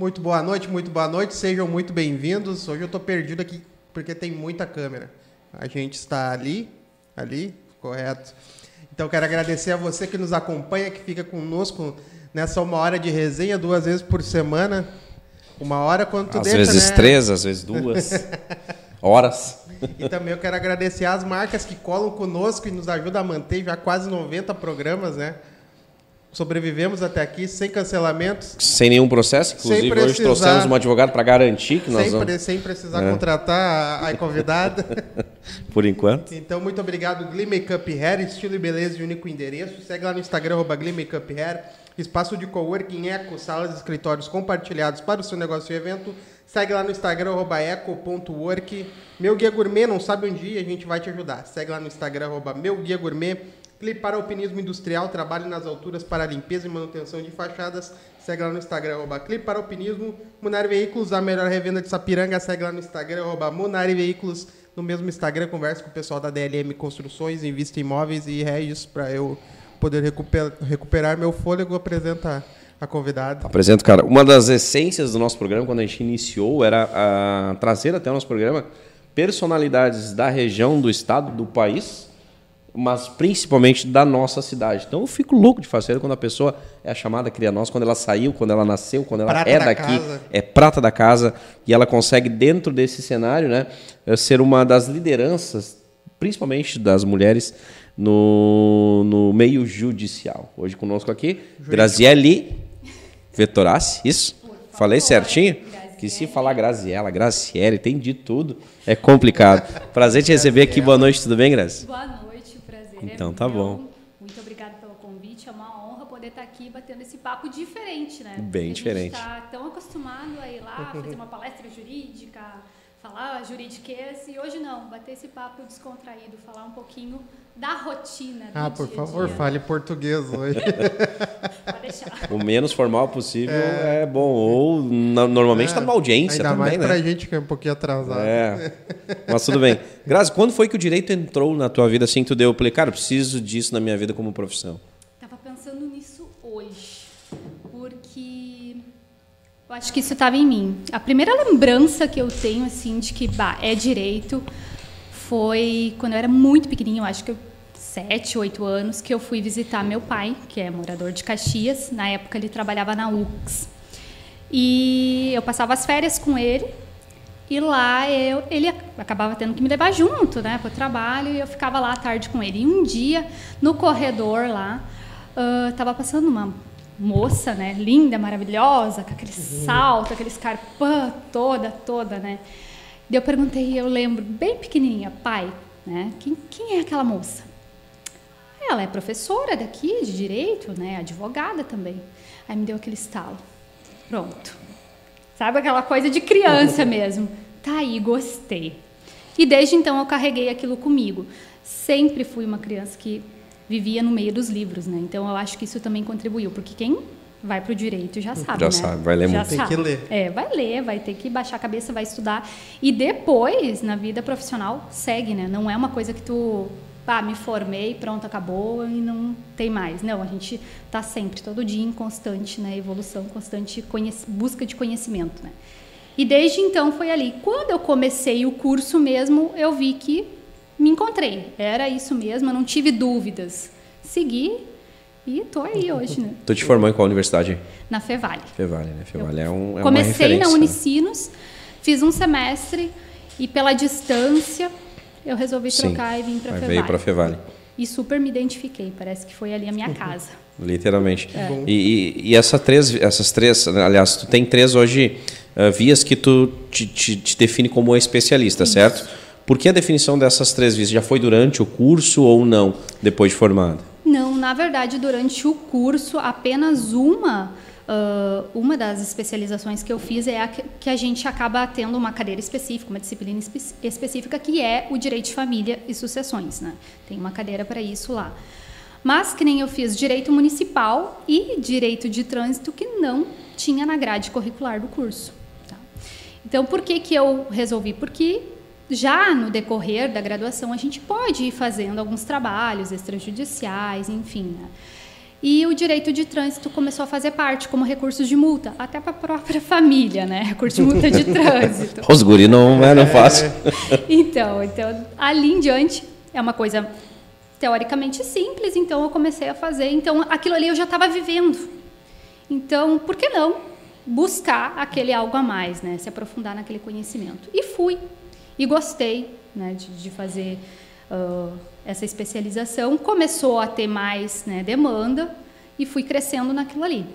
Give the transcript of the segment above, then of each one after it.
Muito boa noite, muito boa noite, sejam muito bem-vindos. Hoje eu estou perdido aqui porque tem muita câmera. A gente está ali, ali, correto. Então quero agradecer a você que nos acompanha, que fica conosco nessa uma hora de resenha, duas vezes por semana. Uma hora quando tu às deixa, vezes né? três, às vezes duas horas. E também eu quero agradecer as marcas que colam conosco e nos ajudam a manter já quase 90 programas, né? Sobrevivemos até aqui sem cancelamentos, Sem nenhum processo. Inclusive, Sem hoje precisar. trouxemos um advogado para garantir que nós sem, vamos. sem precisar É. contratar a, a convidada. Por enquanto. Então, muito obrigado, Glee Makeup Hair, estilo e beleza de único endereço. Segue lá no Instagram, arroba Glee Makeup Hair. Espaço de coworking, eco, salas e escritórios compartilhados para o seu negócio e evento. Segue lá no Instagram, arroba eco.work. Meu Guia Gourmet, não sabe onde ir, a gente vai te ajudar. Segue lá no Instagram, arroba Meu Guia Gourmet. Clipe para Alpinismo Industrial, trabalho nas alturas para limpeza e manutenção de fachadas. Segue lá no Instagram, arroba Clipe para Alpinismo. Munari Veículos, a melhor revenda de Sapiranga. Segue lá no Instagram, arroba Munari Veículos. No mesmo Instagram, conversa com o pessoal da DLM Construções, Invista em Imóveis e Regis para eu poder recuperar, recuperar meu fôlego. Apresenta a convidada. Apresento, cara. Uma das essências do nosso programa, quando a gente iniciou, era trazer até o nosso programa personalidades da região, do estado, do país, mas principalmente da nossa cidade. Então eu fico louco de fazer quando a pessoa é chamada cria nós, quando ela saiu, quando ela nasceu, quando ela Prata é da daqui, casa. é prata da casa e ela consegue dentro desse cenário, né, eh, ser uma das lideranças, principalmente das mulheres no, no meio judicial. Hoje conosco aqui, Graziele Vettorassi, isso? Falei certinho? Que se falar Graziela, Graciele, tem de tudo, é complicado. Prazer te receber aqui, boa noite, tudo bem, Grazi? Boa noite, é Então tá bom. Muito obrigada pelo convite, é uma honra poder estar aqui batendo esse papo diferente, né? Bem Porque diferente. A gente está tão acostumado a ir lá fazer uma palestra jurídica, falar juridiquês, e hoje não, bater esse papo descontraído, falar um pouquinho da rotina do Ah, por dia favor, dia. fale português hoje. Pode deixar. O menos formal possível é, bom, ou na- normalmente está numa audiência Ainda também, mais né? pra gente que é um pouquinho atrasado. É, mas tudo bem. Grazi, quando foi que o direito entrou na tua vida assim, que tu deu, eu falei, cara, eu preciso disso na minha vida como profissão? Tava pensando nisso hoje, porque eu acho que isso estava em mim. A primeira lembrança que eu tenho assim de que bah, é direito foi quando eu era muito pequenininha, eu acho que eu sete, oito anos, que eu fui visitar meu pai, que é morador de Caxias. Na época ele trabalhava na UX. E eu passava as férias com ele e lá eu, ele acabava tendo que me levar junto, né, para o trabalho, e eu ficava lá à tarde com ele. E um dia, no corredor lá, estava passando uma moça, né, linda, maravilhosa, com aquele salto, aquele escarpão toda, toda, né. E eu perguntei, eu lembro, bem pequenininha, pai, né, quem, quem é aquela moça? Ela é professora daqui de direito, né, advogada também. Aí me deu aquele estalo. Pronto. Sabe aquela coisa de criança mesmo. Tá aí, gostei. E desde então eu carreguei aquilo comigo. Sempre fui uma criança que vivia no meio dos livros, né? Então eu acho que isso também contribuiu, porque quem vai para o direito já sabe, Já né? sabe, vai ler já muito. Tem sabe. que ler. É, vai ler, vai ter que baixar a cabeça, vai estudar. E depois, na vida profissional, segue, né? Não é uma coisa que tu, ah, me formei, pronto, acabou e não tem mais. Não, a gente está sempre, todo dia, em constante né, evolução, constante busca de conhecimento, né? E desde então foi ali. Quando eu comecei o curso mesmo, eu vi que me encontrei. Era isso mesmo, eu não tive dúvidas. Segui e tô aí hoje, né? Tu te formou em qual universidade? Na Fevale. Fevale, né? Fevale é, um, é uma Comecei referência. na né? Unicinos, fiz um semestre e pela distância eu resolvi Sim. trocar e vim para Fevale. veio para Fevale. E super me identifiquei, parece que foi ali a minha casa. Literalmente. É. E, e, e essa três, essas três, aliás, tu tem três hoje ah, vias que tu te, te- te define como especialista, certo? Por que a definição dessas três vias? Já foi durante o curso ou não, depois de formado? Não, na verdade, durante o curso, apenas uma, ah, uma das especializações que eu fiz é a que, que a gente acaba tendo uma cadeira específica, uma disciplina espe- específica, que é o direito de família e sucessões. Né? Tem uma cadeira para isso lá. Mas que nem eu fiz direito municipal e direito de trânsito que não tinha na grade curricular do curso. tá? Então, por que, que eu resolvi? Porque já no decorrer da graduação a gente pode ir fazendo alguns trabalhos extrajudiciais, enfim. né? E o direito de trânsito começou a fazer parte como recurso de multa, até para a própria família, né? Recurso de multa de trânsito. Os guri não é não fácil. então, então, ali em diante é uma coisa teoricamente simples, então eu comecei a fazer. Então, aquilo ali eu já estava vivendo. Então, por que não buscar aquele algo a mais, né? Se aprofundar naquele conhecimento. E fui. E gostei né, de, de fazer uh, essa especialização. Começou a ter mais né, demanda e fui crescendo naquilo ali.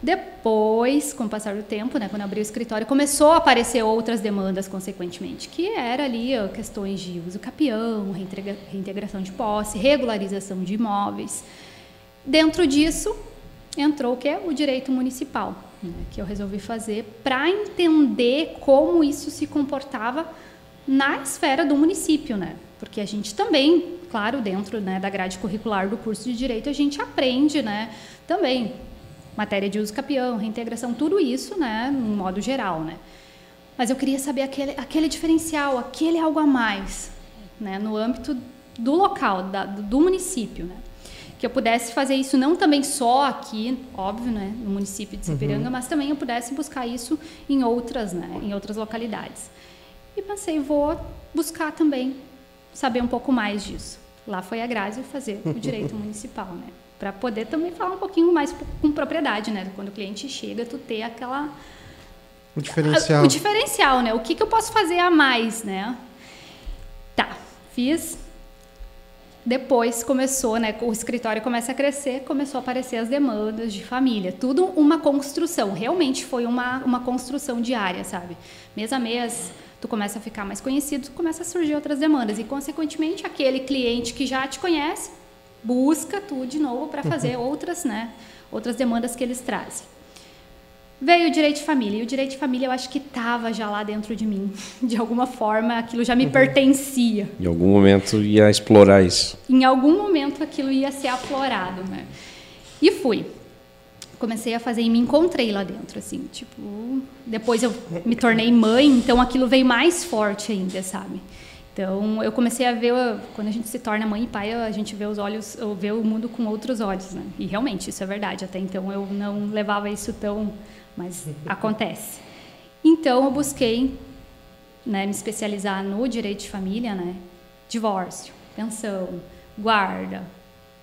Depois, com o passar do tempo, né, quando abri o escritório, começou a aparecer outras demandas, consequentemente, que era ali questões de uso capião, reintegração de posse, regularização de imóveis. Dentro disso, entrou o que é o direito municipal, né, que eu resolvi fazer para entender como isso se comportava na esfera do município, né? Porque a gente também, claro, dentro né, da grade curricular do curso de direito, a gente aprende, né, também matéria de uso capião, reintegração, tudo isso, né, no modo geral, né? Mas eu queria saber aquele, aquele diferencial, aquele algo a mais, né, no âmbito do local, da, do município, né? Que eu pudesse fazer isso não também só aqui, óbvio, né, no município de Sapiranga, uhum. mas também eu pudesse buscar isso em outras, né, em outras localidades. E pensei, vou buscar também saber um pouco mais disso. Lá foi a Grazi fazer o direito municipal, né? para poder também falar um pouquinho mais com propriedade, né? Quando o cliente chega, tu ter aquela o diferencial. O diferencial, né? O que, que eu posso fazer a mais, né? Tá, fiz. Depois começou, né? O escritório começa a crescer, começou a aparecer as demandas de família. Tudo uma construção. Realmente foi uma, uma construção diária, sabe? Mês a mês, tu começa a ficar mais conhecido, começa a surgir outras demandas. E, consequentemente, aquele cliente que já te conhece busca tu de novo para fazer uhum. outras, né, outras demandas que eles trazem. Veio o direito de família. E o direito de família eu acho que estava já lá dentro de mim. De alguma forma, aquilo já me uhum. pertencia. Em algum momento ia explorar isso. Em algum momento aquilo ia ser aflorado, né? E fui. Comecei a fazer e me encontrei lá dentro, assim, tipo... Depois eu me tornei mãe, então aquilo veio mais forte ainda, sabe? Então, eu comecei a ver, quando a gente se torna mãe e pai, a gente vê os olhos, vê o mundo com outros olhos, né? E realmente, isso é verdade. Até então, eu não levava isso tão... Mas acontece. Então, eu busquei né, me especializar no direito de família, né? Divórcio, pensão, guarda,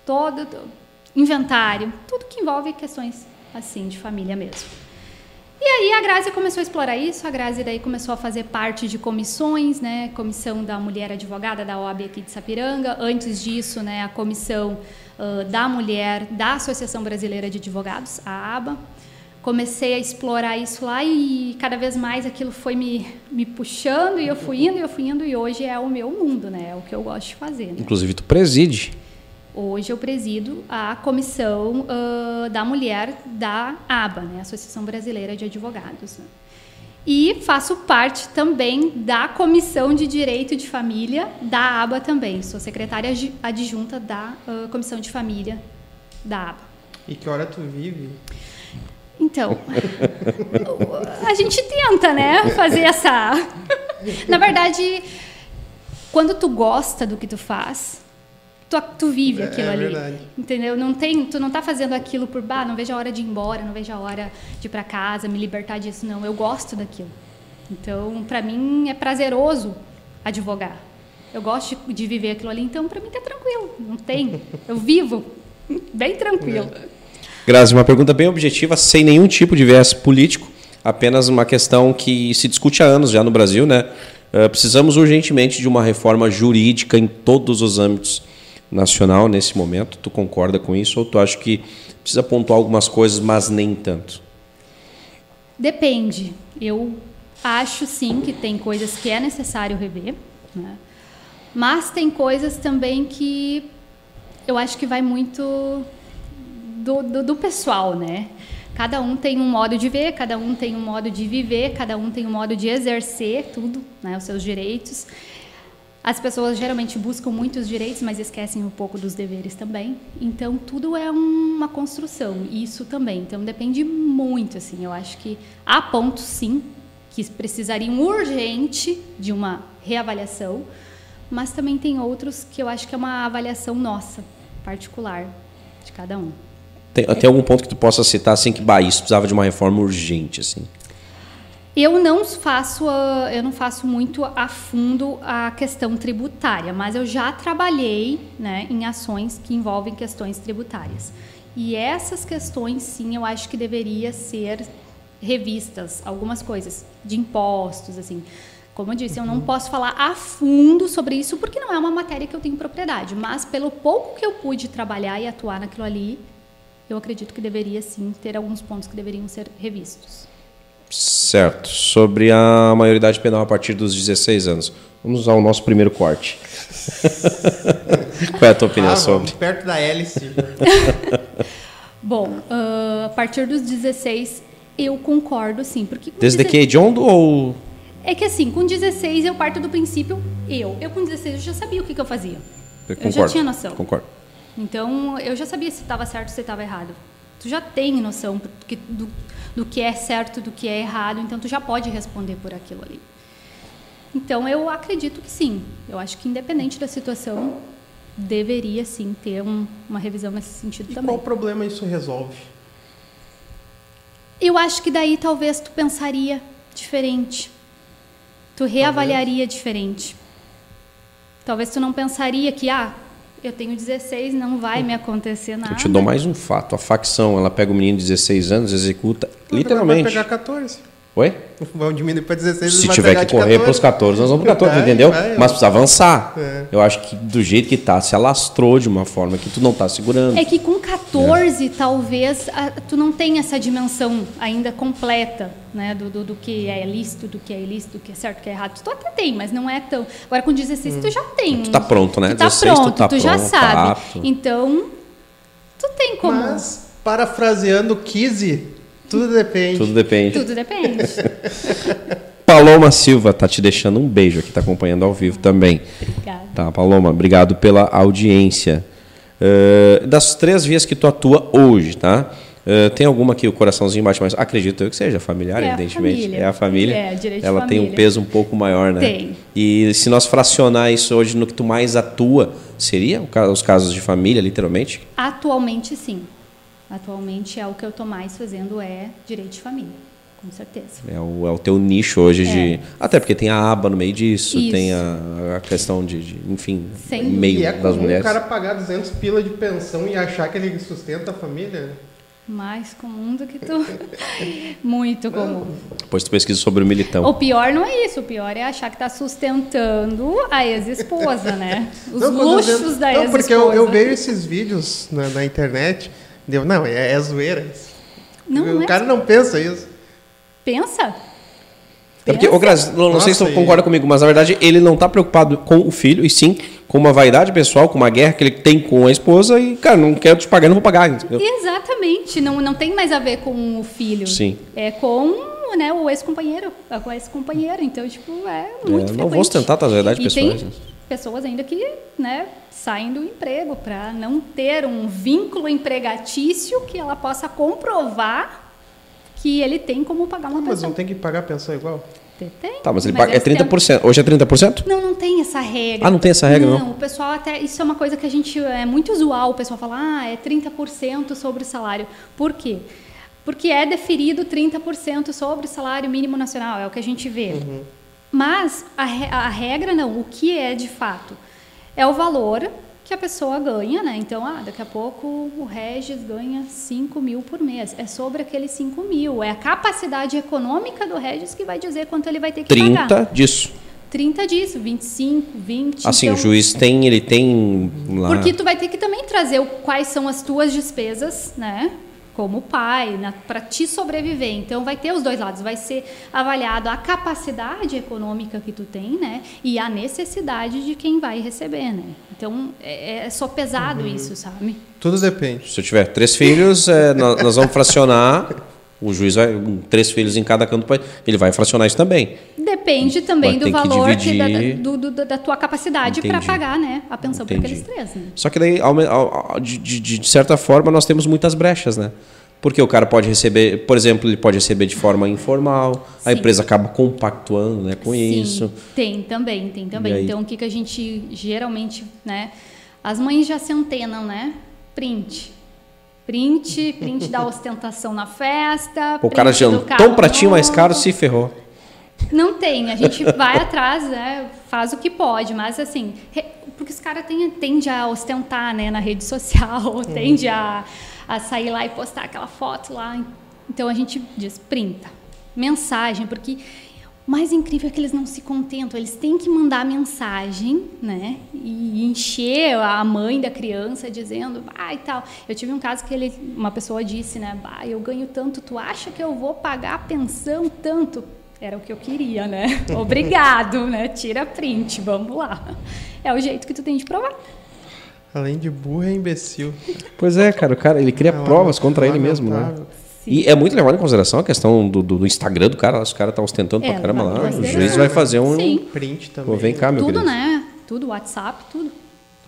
todo, inventário, tudo que envolve questões assim de família mesmo. E aí a Grazi começou a explorar isso, a Grazi daí começou a fazer parte de comissões, né, comissão da mulher advogada da OAB aqui de Sapiranga, antes disso, né, a comissão uh, da mulher da Associação Brasileira de Advogados, a ABA. Comecei a explorar isso lá e cada vez mais aquilo foi me, me puxando e eu fui indo e eu fui indo e hoje é o meu mundo, né, é o que eu gosto de fazer. Né? Inclusive tu preside. Hoje eu presido a comissão uh, da mulher da ABA, né, Associação Brasileira de Advogados. Né? E faço parte também da comissão de direito de família da ABA também. Sou secretária adjunta da uh, comissão de família da ABA. E que hora tu vive? Então, a gente tenta, né, fazer essa. Na verdade, quando tu gosta do que tu faz, tu, tu vive é, aquilo é, ali. Verdade. Entendeu? Não tem, tu não tá fazendo aquilo por, bah, não vejo a hora de ir embora, não vejo a hora de ir para casa, me libertar disso, não. Eu gosto daquilo. Então, para mim é prazeroso advogar. Eu gosto de, de viver aquilo ali, então para mim tá tranquilo. Não tem, eu vivo bem tranquilo. É. Grazi, uma pergunta bem objetiva, sem nenhum tipo de viés político, apenas uma questão que se discute há anos já no Brasil, né? Uh, precisamos urgentemente de uma reforma jurídica em todos os âmbitos nacional nesse momento. Tu concorda com isso ou tu acha que precisa pontuar algumas coisas, mas nem tanto? Depende. Eu acho sim que tem coisas que é necessário rever, né? mas tem coisas também que eu acho que vai muito do, do, do pessoal, né? Cada um tem um modo de ver, cada um tem um modo de viver, cada um tem um modo de exercer tudo, né, os seus direitos. As pessoas geralmente buscam muitos direitos, mas esquecem um pouco dos deveres também. Então, tudo é uma construção, isso também. Então, depende muito, assim. Eu acho que há pontos, sim, que precisariam urgente de uma reavaliação, mas também tem outros que eu acho que é uma avaliação nossa, particular, de cada um. Tem, tem algum ponto que tu possa citar assim que bah, isso precisava de uma reforma urgente assim? Eu não faço, a- eu não faço muito a fundo a questão tributária, mas eu já trabalhei né, em ações que envolvem questões tributárias. E essas questões, sim, eu acho que deveria ser revistas, algumas coisas de impostos, assim. Como eu disse, eu não posso falar a fundo sobre isso porque não é uma matéria que eu tenho propriedade, mas pelo pouco que eu pude trabalhar e atuar naquilo ali, eu acredito que deveria sim ter alguns pontos que deveriam ser revistos. Certo. Sobre a maioridade penal a partir dos 16 anos. Vamos usar o nosso primeiro corte. Qual é a tua opinião Ah, sobre? perto da hélice. Bom, ah, a partir dos 16 eu concordo sim, porque Desde 16 que hediondo ou é que assim, com 16 eu parto do princípio eu, eu com 16 eu já sabia o que, que eu fazia. Eu já concordo, tinha noção. Concordo. Então, eu já sabia se estava certo ou se estava errado. Tu já tem noção porque- do, do que é certo, do que é errado, então tu já pode responder por aquilo ali. Então, eu acredito que sim. Eu acho que independente da situação, deveria sim ter um- uma revisão nesse sentido E também. qual problema isso resolve? Eu acho que daí talvez tu pensaria diferente. Tu reavaliaria diferente. Talvez tu não pensaria que, ah, eu tenho 16, não vai me acontecer nada. Eu te dou mais um fato. A facção, ela pega o menino de 16 anos, executa Vai literalmente. pegar 14. Oi? Vamos diminuir para 16 Se tiver que correr 14. para os 14, nós vamos para 14, Vai, entendeu? vai, Mas precisa avançar. É. Eu acho que do jeito que tá, se alastrou de uma forma que tu não tá segurando. É que com 14, talvez, a- tu não tenha essa dimensão ainda completa, né? Do, do, do que é lícito, do que é ilícito, do que é certo, do que é errado. Tu até tem, mas não é tão... Agora, com 16, tu já tem. Tu tá pronto, né? Tu tá 16, tu pronto, tu, tá já pronto, sabe. apto. Então, tu tem como... Mas, parafraseando Kizzy, tudo depende. Tudo depende. Tudo depende. Paloma Silva tá te deixando um beijo aqui, tá acompanhando ao vivo também. Obrigada. Tá, Paloma, obrigado pela audiência. Eh, das três vias que tu atua hoje, tá? Eh, tem alguma que o coraçãozinho bate mais? Acredito eu que seja familiar, É a evidentemente. família. É a família. É, direito de Ela tem um família. peso um pouco maior, né? Tem. E se nós fracionar isso hoje no que tu mais atua, seria os casos de família, literalmente? Atualmente, sim. Atualmente, é o que eu estou mais fazendo é direito de família, com certeza. É o, é o teu nicho hoje de. É. Até porque tem a aba no meio disso, Isso. tem a, a questão de, de, enfim, Sem meio E é das comum mulheres. o cara pagar 200 pila de pensão e achar que ele sustenta a família. Mais comum do que tu. Muito comum. Depois tu pesquisa sobre o militão. O pior não é isso, o pior é achar que está sustentando a ex-esposa, né? Os Não, eu luxos vejo- da Não, ex-esposa. porque eu, eu vejo esses vídeos na, na internet, deu, não, é, é zoeira. isso. Não, o não é cara não pensa isso. Pensa. É porque, ô Grazi, não, não sei se tu e- concorda comigo, mas na verdade ele não tá preocupado com o filho, e sim com uma vaidade pessoal, com uma guerra que ele tem com a esposa, e, cara, não quero te pagar, não vou pagar. entendeu? Exatamente. Não, não tem mais a ver com o filho. Sim. É com né, o ex-companheiro. É com o ex-companheiro. Então, tipo, é muito É, não frequente. vou ostentar tuas verdades e pessoais, tem pessoas ainda que né, saem do emprego para não ter um vínculo empregatício que ela possa comprovar que ele tem como pagar uma Mas pensão. não tem que pagar pensão igual? Tem, tem. Tá, mas ele paga. É esse tempo- 30%. Hoje é 30%? Não, não tem essa regra. Ah, não tem essa regra, não? Não, o pessoal até. Isso é uma coisa que a gente. É muito usual o pessoal falar, ah, é 30% sobre o salário. Por quê? Porque é deferido 30% sobre o salário mínimo nacional, é o que a gente vê. Mas a, a regra não, o que é de fato? É o valor que a pessoa ganha, né? Então, ah, daqui a pouco o Regis ganha 5 mil por mês. É sobre aqueles 5 mil. É a capacidade econômica do Regis que vai dizer quanto ele vai ter que 30 pagar. disso. 30 disso, 25, 20. Assim, então, o juiz tem, ele tem lá. Porque tu vai ter que também trazer o- quais são as tuas despesas, né? Como pai, para te sobreviver. Então vai ter os dois lados. Vai ser avaliado a capacidade econômica que tu tem, né? E a necessidade de quem vai receber, né? Então é, é só pesado Uhum. isso, sabe? Tudo depende. Se eu tiver três filhos, é, nó- nós, vamos fracionar. O juiz vai. Três filhos em cada canto, ele vai fracionar isso também. Depende também do ter que valor que da, do- do- da tua capacidade para pagar, né? A pensão para aqueles três, né? Só que daí, de, de- de certa forma, nós temos muitas brechas, né? Porque o cara pode receber, por exemplo, ele pode receber de forma informal, a Sim. empresa acaba compactuando né, com Sim, isso. Tem também, tem também. Então, o que, que a gente geralmente, né? As mães já se antenam, né? Print. Print, print da ostentação na festa. O cara jantou um pratinho mais caro, se ferrou. Não tem, a gente vai atrás, né? Faz o que pode, mas assim, re- porque os caras tendem a ostentar, né, na rede social, tende a, a sair lá e postar aquela foto lá. Então a gente diz, printa, mensagem, porque mais incrível é que eles não se contentam, eles têm que mandar mensagem, né? E encher a mãe da criança dizendo, ah, e tal. Eu tive um caso que ele, uma pessoa disse, né, bah, eu ganho tanto, tu acha que eu vou pagar a pensão tanto? Era o que eu queria, né? Obrigado, né? Tira print, vamos lá. É o jeito que tu tem de provar. Além de burro, é imbecil. Pois é, cara, o cara, ele cria É provas contra ele mesmo, né? E é muito levado em consideração a questão do, do- do Instagram do cara, se o cara tá ostentando É, pra caramba lá, o consideração. juiz vai fazer um. Sim. Print também. Pô, vem cá, meu tudo, querido. né? Tudo, WhatsApp, tudo.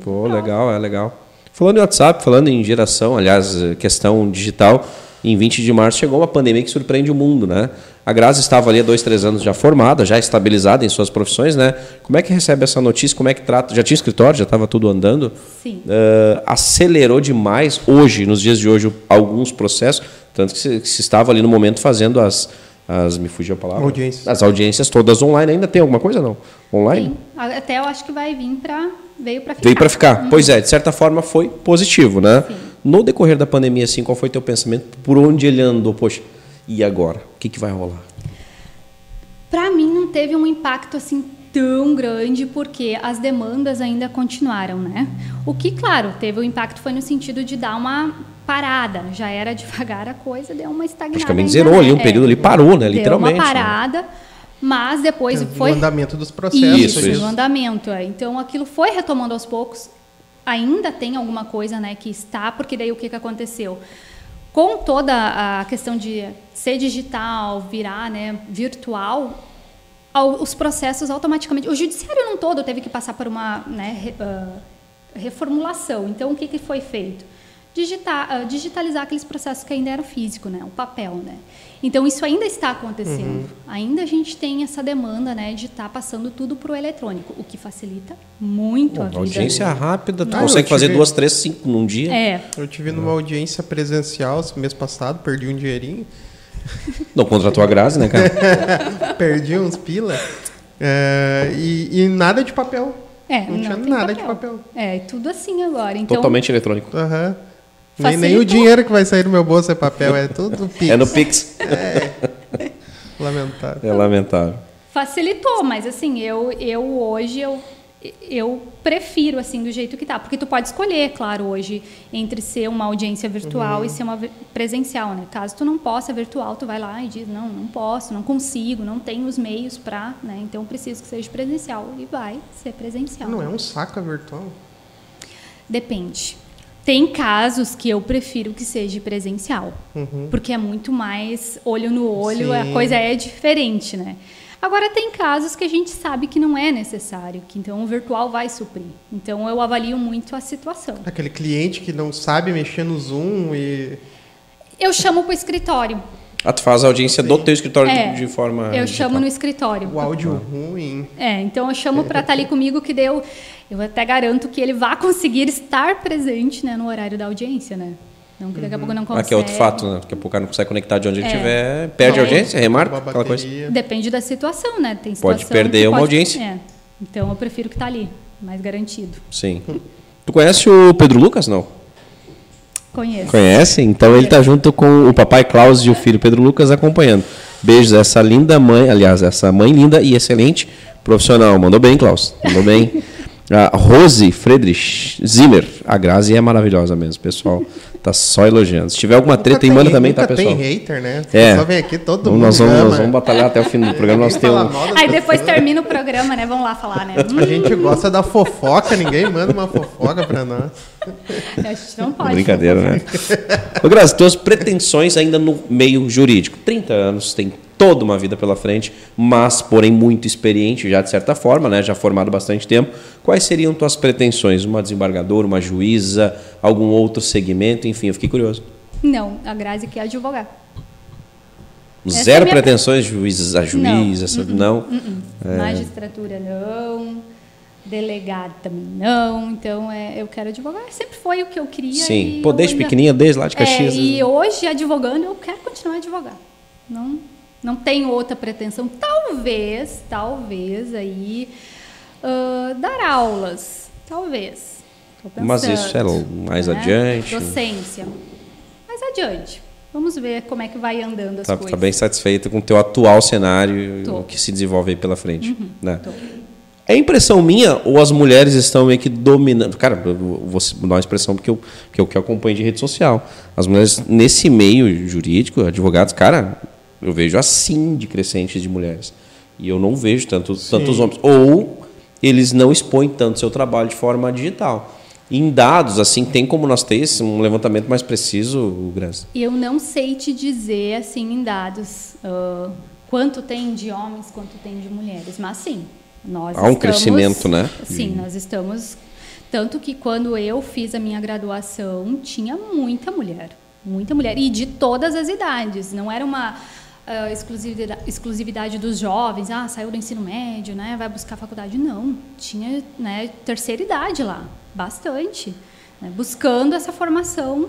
Pô, legal, é legal. Falando em WhatsApp, falando em geração, aliás, eh, questão digital, em 20 de março chegou uma pandemia que surpreende o mundo, né? A Grazi estava ali há dois, três anos já formada, já estabilizada em suas profissões, né? Como é que recebe essa notícia? Como é que trata? Já tinha escritório, já estava tudo andando? Sim. Eh, acelerou demais hoje, nos dias de hoje, alguns processos, tanto que se, que se estava ali no momento fazendo as, as me fugiu a palavra, Audiências. as audiências todas online. Ainda tem alguma coisa não? Online? Tem. Até eu acho que vai vir para veio para ficar. Veio para ficar. Pois é, de certa forma foi positivo, né? No decorrer da pandemia, assim, qual foi teu pensamento? Por onde ele andou? Poxa, e agora? O que, que vai rolar? Para mim não teve um impacto assim tão grande porque as demandas ainda continuaram, né? O que, claro, teve o impacto foi no sentido de dar uma parada. Já era devagar a coisa, deu uma estagnada. Praticamente zerou né? ali, um período ali parou, né? Deu Literalmente. uma né? parada, mas depois O foi andamento dos processos. isso, no andamento. É. Então aquilo foi retomando aos poucos. Ainda tem alguma coisa, né, que está, porque daí o que, que aconteceu? Com toda a questão de ser digital, virar, né, virtual, os processos automaticamente. O judiciário não todo teve que passar por uma né, ah, reformulação. Então, o que, que foi feito? Digitar, ah, digitalizar aqueles processos que ainda eram físico, né, o papel, né. Então, isso ainda está acontecendo. Ainda a gente tem essa demanda, né, de estar passando tudo para o eletrônico, o que facilita muito a vida. Audiência rápida, tu Ah, consegue fazer tive- duas, três, cinco num dia. É, Eu tive numa audiência presencial esse mês passado, perdi um dinheirinho, Não contratou a Grazi, né, cara? perdi uns pila. É, e, e nada de papel. é, Não tinha tem nada de papel. É, tudo assim agora. Então, Totalmente eletrônico. Aham. Nem, nem o dinheiro que vai sair do meu bolso é papel, é tudo Pix. É no Pix. Lamentável. É lamentável. facilitou, mas assim, eu, eu hoje eu, eu prefiro assim do jeito que tá, porque tu pode escolher, claro, hoje entre ser uma audiência virtual e ser uma presencial, né? Caso tu não possa virtual, tu vai lá e diz não, não posso, não consigo, não tenho os meios para, né? Então preciso que seja presencial e vai ser presencial. Não é um saco a virtual? Depende. Tem casos que eu prefiro que seja presencial, Uhum. porque é muito mais olho no olho, Sim. a coisa é diferente, né? Agora tem casos que a gente sabe que não é necessário, que então o virtual vai suprir. Então eu avalio muito a situação. Aquele cliente que não sabe mexer no Zoom e. Eu chamo para o escritório. Ah, tu faz a audiência do teu escritório É, de, de forma. eu digital. chamo no escritório. O áudio ruim. É, então eu chamo para estar ali comigo que deu. Eu até garanto que ele vai conseguir estar presente, né, no horário da audiência, né? Não que daqui a pouco não consegue. Aqui é outro fato, né? Daqui a pouco o cara não consegue conectar de onde ele É. estiver, perde a Não. audiência, remarca, aquela coisa. Depende da situação, né? Tem Pode situação perder que uma pode- audiência. É. Então eu prefiro que tá ali, mais garantido. Sim. Tu conhece o Pedro Lucas, não? Conheço. Conhece? Então ele tá junto com o papai Klaus e o filho Pedro Lucas acompanhando. Beijos a essa linda mãe, aliás, essa mãe linda e excelente profissional. Mandou bem, Klaus. Mandou bem. A Rose Friedrich Zimmer. A Grazi é maravilhosa mesmo, pessoal. Tá só elogiando. Se tiver alguma treta, Nunca manda tem- também, tá, pessoal? tem hater, né? É. Só vem aqui, todo Então, mundo nós, vamos, nós vamos batalhar até o fim do programa. Nós temos. Aí depois termina o programa, né? Vamos lá falar, né? A gente gosta da fofoca, ninguém manda uma fofoca pra nós. a gente não pode. Brincadeira, né? Ô, Grazi, tuas pretensões ainda no meio jurídico. 30 anos, tem toda uma vida pela frente, mas, porém, muito experiente já de certa forma, né? Já formado bastante tempo. Quais seriam tuas pretensões? Uma desembargadora, uma juíza, algum outro segmento? Enfim, eu fiquei curioso. Não, a Grazi quer advogar. Essa Zero é pretensões juízes a juiz, essa, não. Magistratura não. Delegado também não. Então, é, eu quero advogar. Sempre foi o que eu queria. Sim, pô, desde ainda... pequenininha, desde lá de Caxias. É, e hoje, advogando, eu quero continuar a advogar. Não, não tenho outra pretensão. Talvez, talvez aí, uh, dar aulas. Talvez. Mas isso é mais né? adiante. Docência. Mais adiante. Vamos ver como é que vai andando as tá, coisas. Está bem satisfeita com o teu atual cenário e o que se desenvolve aí pela frente. Uhum, né? É impressão minha ou as mulheres estão meio que dominando? Cara, eu vou dar uma expressão porque eu, porque eu que acompanho de rede social. As mulheres nesse meio jurídico, advogados, cara, eu vejo assim de crescente de mulheres. E eu não vejo tanto, tantos homens. Ou eles não expõem tanto seu trabalho de forma digital. Em dados, assim, tem como nós ter esse, um levantamento mais preciso, Graça? Eu não sei te dizer, assim, em dados, uh, quanto tem de homens, quanto tem de mulheres, mas sim, nós Há um estamos, crescimento, né? Sim, nós estamos... Tanto que quando eu fiz a minha graduação, tinha muita mulher, muita mulher, e de todas as idades, não era uma... Uh, exclusividade, exclusividade dos jovens, ah, saiu do ensino médio, né, vai buscar faculdade. Não, tinha né, terceira idade lá bastante, né? buscando essa formação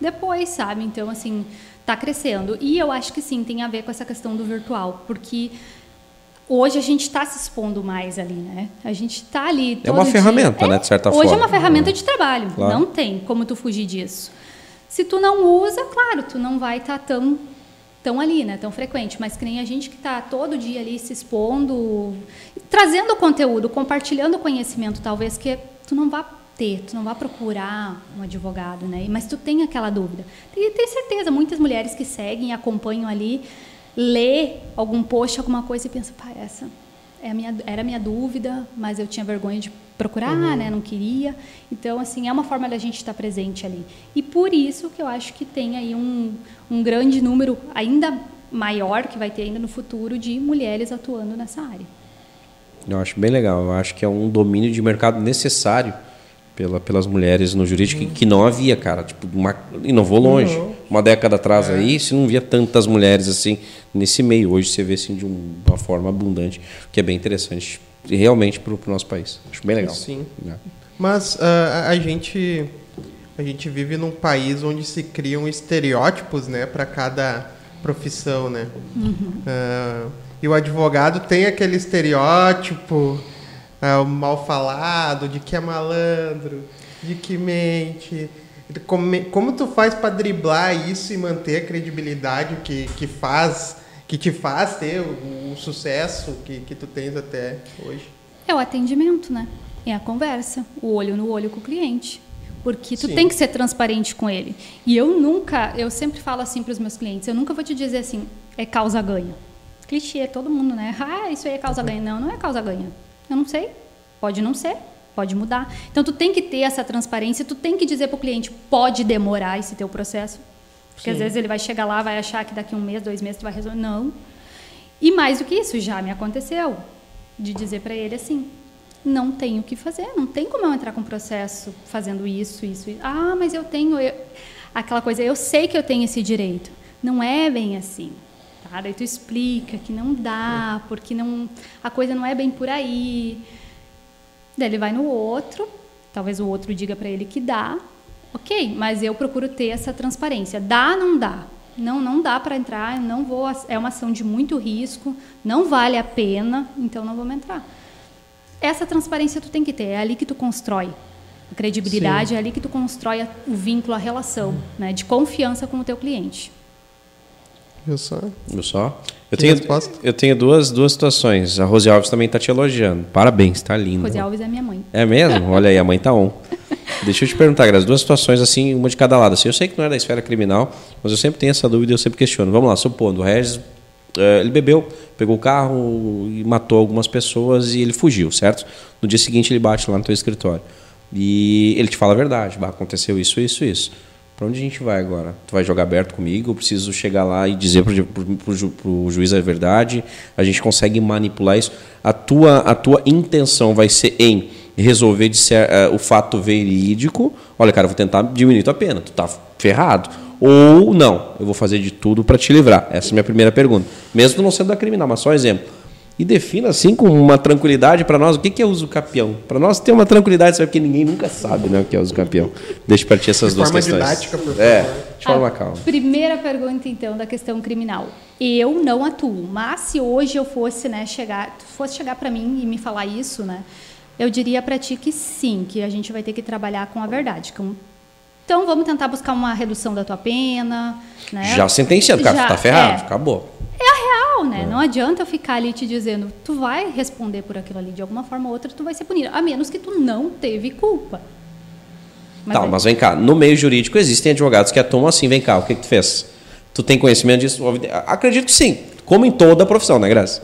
depois, sabe? Então, assim, está crescendo. E eu acho que sim, tem a ver com essa questão do virtual, porque hoje a gente está se expondo mais ali, né? A gente está ali. é uma ferramenta, é, né? De certa hoje forma. Hoje é uma ferramenta de trabalho. Claro. Não tem como tu fugir disso. Se tu não usa, claro, tu não vai estar tá tão tão ali, né? Tão frequente. Mas que nem a gente que está todo dia ali se expondo, trazendo conteúdo, compartilhando conhecimento, talvez que tu não vá ter, tu não vai procurar um advogado, né? Mas tu tem aquela dúvida. E tenho certeza, muitas mulheres que seguem, acompanham ali, lê algum post, alguma coisa e pensa, pá, essa é a minha, era a minha dúvida, mas eu tinha vergonha de procurar, uhum. né? Não queria. Então, assim, é uma forma da gente estar presente ali. E por isso que eu acho que tem aí um, um grande número, ainda maior, que vai ter ainda no futuro, de mulheres atuando nessa área. Eu acho bem legal. Eu acho que é um domínio de mercado necessário pela, pelas mulheres no jurídico, uhum. que, que, não havia, cara. Tipo, uma, e não vou longe. Uhum. Uma década atrás é. aí, se não via tantas mulheres assim nesse meio. Hoje você vê assim de um, uma forma abundante, que é bem interessante realmente para o nosso país. Acho bem legal. Sim. É. Mas uh, a gente a gente vive num país onde se criam estereótipos, né, para cada profissão, né? Uhum. Uh, e o advogado tem aquele estereótipo é, o mal falado, de que é malandro, de que mente. Como, como tu faz para driblar isso e manter a credibilidade que, que faz que te faz ter o, o, sucesso que, que tu tens até hoje? É o atendimento, né? É a conversa, o olho no olho com o cliente. Porque tu Sim. tem que ser transparente com ele. E eu nunca, eu sempre falo assim para os meus clientes, eu nunca vou te dizer assim, é causa-ganha. Clichê, todo mundo, né? Ah, isso aí é causa-ganha. Não, não é causa-ganha. Eu não sei. Pode não ser, pode mudar. Então tu tem que ter essa transparência, tu tem que dizer para o cliente, pode demorar esse teu processo. Porque Sim. às vezes ele vai chegar lá, vai achar que daqui um mês, dois meses tu vai resolver. Não. E mais do que isso, já me aconteceu de dizer para ele assim: não tenho o que fazer, não tem como eu entrar com processo fazendo isso, isso, isso. Ah, mas eu tenho. Eu... Aquela coisa, eu sei que eu tenho esse direito. Não é bem assim. Tá? Daí tu explica que não dá, porque não, a coisa não é bem por aí. Daí ele vai no outro, talvez o outro diga para ele que dá, ok, mas eu procuro ter essa transparência. Dá, não dá? Não, não dá para entrar, não vou, é uma ação de muito risco, não vale a pena, então não vamos entrar. Essa transparência tu tem que ter, é ali que tu constrói a credibilidade, Sim. é ali que tu constrói o vínculo, a relação, né, de confiança com o teu cliente. Viu só? Viu só? Eu tenho, eu tenho duas, duas situações. A Rose Alves também está te elogiando. Parabéns, está linda. Rose Alves é minha mãe. É mesmo? Olha aí, a mãe tá on. Deixa eu te perguntar, Graça, duas situações assim, uma de cada lado. Assim, eu sei que não é da esfera criminal, mas eu sempre tenho essa dúvida e eu sempre questiono. Vamos lá, supondo, o Regis, eh, ele bebeu, pegou o carro e matou algumas pessoas e ele fugiu, certo? No dia seguinte ele bate lá no teu escritório. E ele te fala a verdade, aconteceu isso, isso, isso. Para onde a gente vai agora? Tu vai jogar aberto comigo? Eu preciso chegar lá e dizer para o juiz a verdade? A gente consegue manipular isso? A tua, a tua intenção vai ser em resolver de ser, uh, o fato verídico? Olha, cara, eu vou tentar diminuir tua pena. Tu tá ferrado. Ou não, eu vou fazer de tudo para te livrar. Essa é a minha primeira pergunta. Mesmo não sendo da criminal, mas só exemplo. E defina assim com uma tranquilidade para nós o que, que é uso capião. Para nós ter uma tranquilidade, sabe? porque ninguém nunca sabe né, o que é uso capião. Deixa para ti essas De duas forma questões. didática, por É, favor. de forma A calma. Primeira pergunta, então, da questão criminal. Eu não atuo, mas se hoje eu fosse, né, chegar, tu fosse chegar para mim e me falar isso, né, eu diria para ti que sim, que a gente vai ter que trabalhar com a verdade. com- Então, vamos tentar buscar uma redução da tua pena, né? Já sentenciando, cara, Já, tá ferrado, é. acabou. É a real, né? Não adianta eu ficar ali te dizendo, tu vai responder por aquilo ali de alguma forma ou outra, tu vai ser punido, a menos que tu não teve culpa. tá, é- mas vem cá, no meio jurídico existem advogados que atuam assim, vem cá, o que, que tu fez? Tu tem conhecimento disso? Acredito que sim, como em toda a profissão, né, Graça?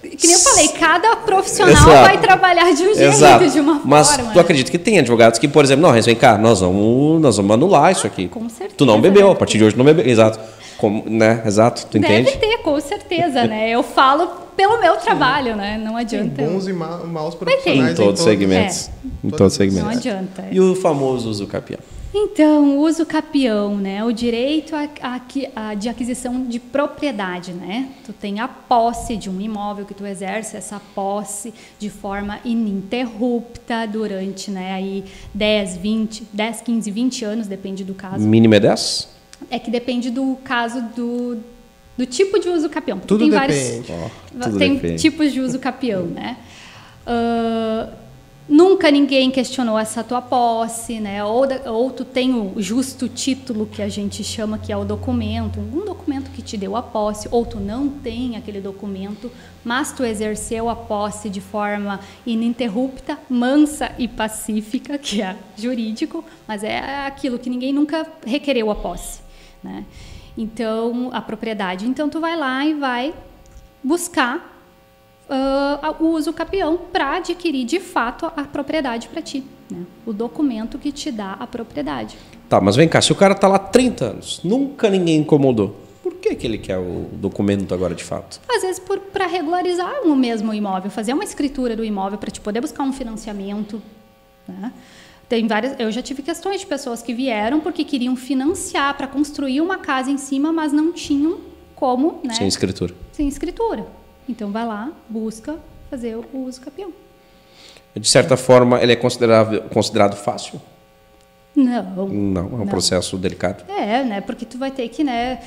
Que nem eu falei, cada profissional Exato. vai trabalhar de um jeito, Exato. de uma Mas forma. tu acredita que tem advogados que, por exemplo, não, mas vem cá, nós vamos, nós vamos anular isso aqui. Com certeza, Tu não bebeu, né? a partir de hoje não bebeu. Exato. Como, né? Exato, tu Deve entende? ter, com certeza, né? Eu falo pelo meu trabalho, né? Não Tem adianta. bons e ma maus profissionais Em todos os segmentos. É. Em todos os Não segmentos. adianta. é. E o famoso uso capião? Então, o uso capião, né? O direito a, a- a- de aquisição de propriedade, né? Tu tem a posse de um imóvel que tu exerce essa posse de forma ininterrupta durante, né, aí 10, 20, 10, 15, 20 anos, depende do caso. Mínimo é 10? É que depende do caso do, do tipo de uso capião. porque Tudo tem depende. vários tudo tem depende. tipos de uso capião, né? Ah, nunca ninguém questionou essa tua posse, né? Ou, da- ou tu tem o justo título que a gente chama que é o documento, um documento que te deu a posse, ou tu não tem aquele documento, mas tu exerceu a posse de forma ininterrupta, mansa e pacífica, que é jurídico, mas é aquilo que ninguém nunca requereu a posse, né? Então, a propriedade. Então, tu vai lá e vai buscar ah, o uso capião para adquirir de fato a propriedade para ti, né? O documento que te dá a propriedade. Tá, mas vem cá, se o cara tá lá há 30 anos, nunca ninguém incomodou, por que, que ele quer o documento agora de fato? Às vezes para regularizar o mesmo imóvel, fazer uma escritura do imóvel para te poder buscar um financiamento, né? Tem várias, eu já tive questões de pessoas que vieram porque queriam financiar para construir uma casa em cima, mas não tinham como, né? Sem escritura. Sem escritura. Então vai lá, busca fazer o uso capião. De certa forma, ele é considerado, considerado fácil? Não. Não, é um Não. processo delicado. É, né? Porque tu vai ter que, né,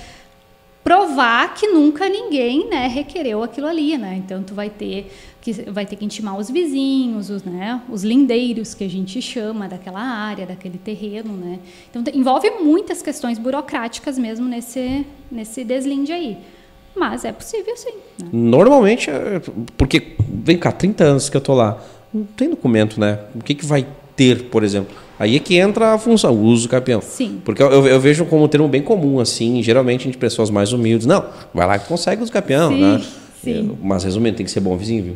provar que nunca ninguém, né, requereu aquilo ali, né? Então tu vai ter que vai ter que intimar os vizinhos, os, né, os lindeiros que a gente chama daquela área, daquele terreno, né? Então envolve muitas questões burocráticas mesmo nesse nesse deslinde aí. Mas é possível sim. né? Normalmente, é- porque vem cá, 30 anos que eu tô lá, não tem documento, né? O que, que vai ter, por exemplo? Aí é que entra a função, o uso capião. Sim. Porque eu, eu- vejo como um termo bem comum, assim, geralmente de pessoas mais humildes. Não, vai lá que consegue o capião, Sim, né? sim. Mas resumindo, tem que ser bom vizinho, viu?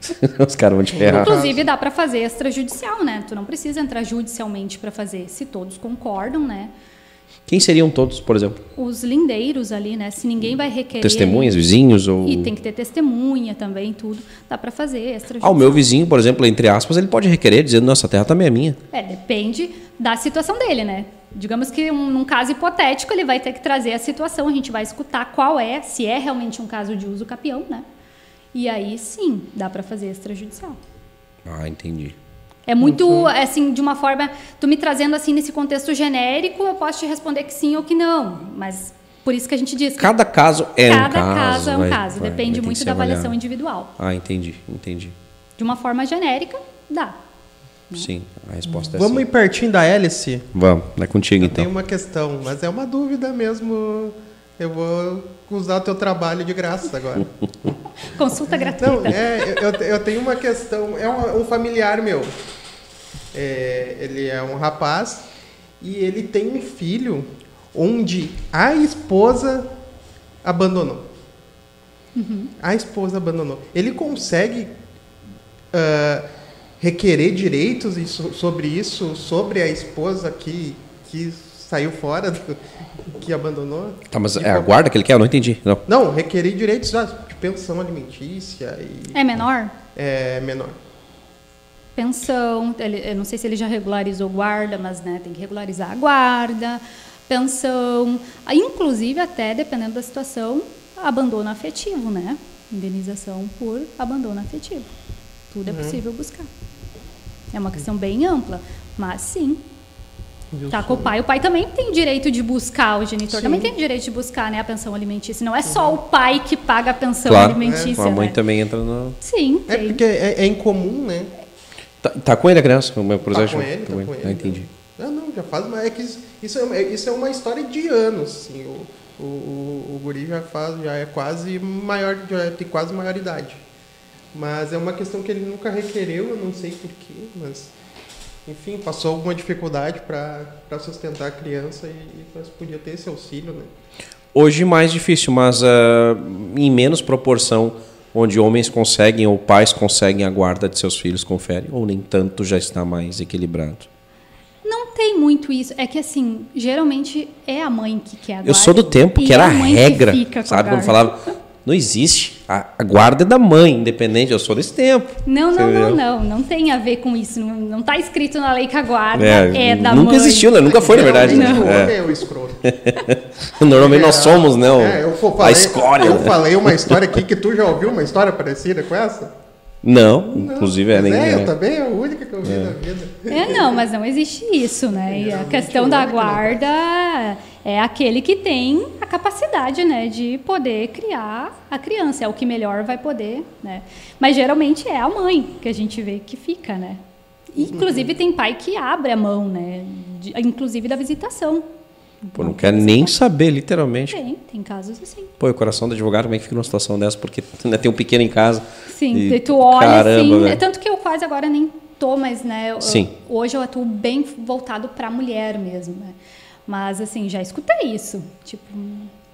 Os caras vão te ferrar. Inclusive dá para fazer extrajudicial, né? Tu não precisa entrar judicialmente para fazer, se todos concordam, né? Quem seriam todos, por exemplo? Os lindeiros ali, né? Se ninguém vai requerer Testemunhas, vizinhos ou... E tem que ter testemunha também, tudo. Dá para fazer extra Ah, o meu vizinho, por exemplo, entre aspas, ele pode requerer dizendo, nossa, a terra também é minha. É, depende da situação dele, né? Digamos que um, num caso hipotético, ele vai ter que trazer a situação, a gente vai escutar qual é, se é realmente um caso de uso capião, né? E aí sim, dá para fazer extrajudicial. Ah, entendi. É muito, assim, de uma forma, tu me trazendo assim nesse contexto genérico, eu posso te responder que sim ou que não, mas por isso que a gente diz que Cada caso é um cada caso. caso é um vai- caso, vai- depende vai muito da avaliação avaliado. individual. Ah, entendi, entendi. De uma forma genérica, dá. Sim, a resposta é Vamos sim. ir pertinho da hélice? Vamos, é contigo Eu tenho então. uma questão, mas é uma dúvida mesmo. Eu vou usar o teu trabalho de graça agora. Consulta Não, gratuita. é, eu, eu tenho uma questão. É um, um familiar meu. É, ele é um rapaz e ele tem um filho onde a esposa abandonou. A esposa abandonou. Ele consegue ah, requerer direitos sobre isso, sobre a esposa que, que saiu fora, do- que abandonou? Tá, mas é a guarda que ele quer? Eu não entendi. Não. Não, requerer direitos de pensão alimentícia e É menor? é menor. Pensão, ele- eu não sei se ele já regularizou guarda, mas né, tem que regularizar a guarda, pensão, ah, inclusive até, dependendo da situação, abandono afetivo, né? Indenização por abandono afetivo. Tudo é possível buscar. É uma questão bem ampla, mas sim. Viu Tá só? com o pai. O pai também tem direito de buscar, o genitor Sim. também tem direito de buscar né, a pensão alimentícia. Não é só o pai que paga a pensão Claro. alimentícia. A mãe né? também entra no. Sim, É tem. porque é, é incomum, né? Tá, tá com ele a criança? Por Tá exemplo? com ele, tá com ele. Ah, entendi. Ah, não, já faz, mas é que isso, isso, é, isso é uma história de anos, assim. O, o, o, o guri já faz, já é quase maior, já tem quase maioridade. Mas é uma questão que ele nunca requereu, eu não sei porquê, mas enfim, passou alguma dificuldade para sustentar a criança e, e mas podia ter esse auxílio, né? Hoje mais difícil, mas ah, em menos proporção, onde homens conseguem ou pais conseguem a guarda de seus filhos, confere, ou nem tanto já está mais equilibrado. Não tem muito isso. É que, assim, geralmente é a mãe que quer a guarda. Eu sou do tempo que é era a mãe que regra, fica com a sabe? Quando falava, não existe. A, a guarda é da mãe, independente. Eu sou desse tempo. Não, não, não, não. Não tem a ver com isso. Não, não tá escrito na lei que a guarda é, da nunca mãe. existiu, né? Nunca foi, na verdade. Né? O homem é o escroto. É. Normalmente nós somos, né? o- É, eu fa- a falei, escória. Eu né? falei uma história aqui que tu já ouviu uma história parecida com essa? Não, inclusive é nem. é, é. eu também é a única que eu vi na vida. É, não, mas não existe isso, né? E a questão da não guarda é aquele que tem a capacidade, né, de poder criar a criança. É o que melhor vai poder, né? Mas geralmente é a mãe que a gente vê que fica, né? Inclusive tem pai que abre a mão, né? De- inclusive da visitação. Pô, não quer nem saber, literalmente. Tem, tem casos assim. Pô, o coração do advogado, como é que fica numa situação dessa? Porque ainda tem um pequeno em casa. Sim, E, tu olha caramba, assim. velho. Tanto que eu quase agora nem tô, mas né, eu- Sim. hoje eu atuo bem voltado para a mulher mesmo. Né? Mas assim, já escutei isso. Tipo,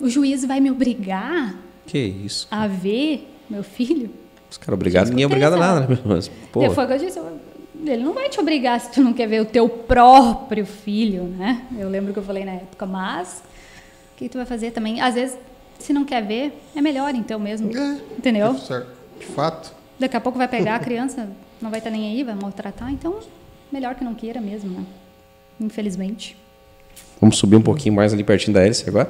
o juiz vai me obrigar Que isso. a ver meu filho? Os caras obrigados, ninguém é obrigado a nada, né? Mas, pô, Foi o que eu disse. eu- Ele não vai te obrigar se tu não quer ver o teu próprio filho, né? Eu lembro que eu falei na época, mas o que tu vai fazer também? Às vezes, se não quer ver, é melhor então mesmo. É, Entendeu? certo. De fato. Daqui a pouco vai pegar a criança, não vai estar nem aí, vai maltratar, então melhor que não queira mesmo, né? Infelizmente. Vamos subir um pouquinho mais ali pertinho da hélice agora.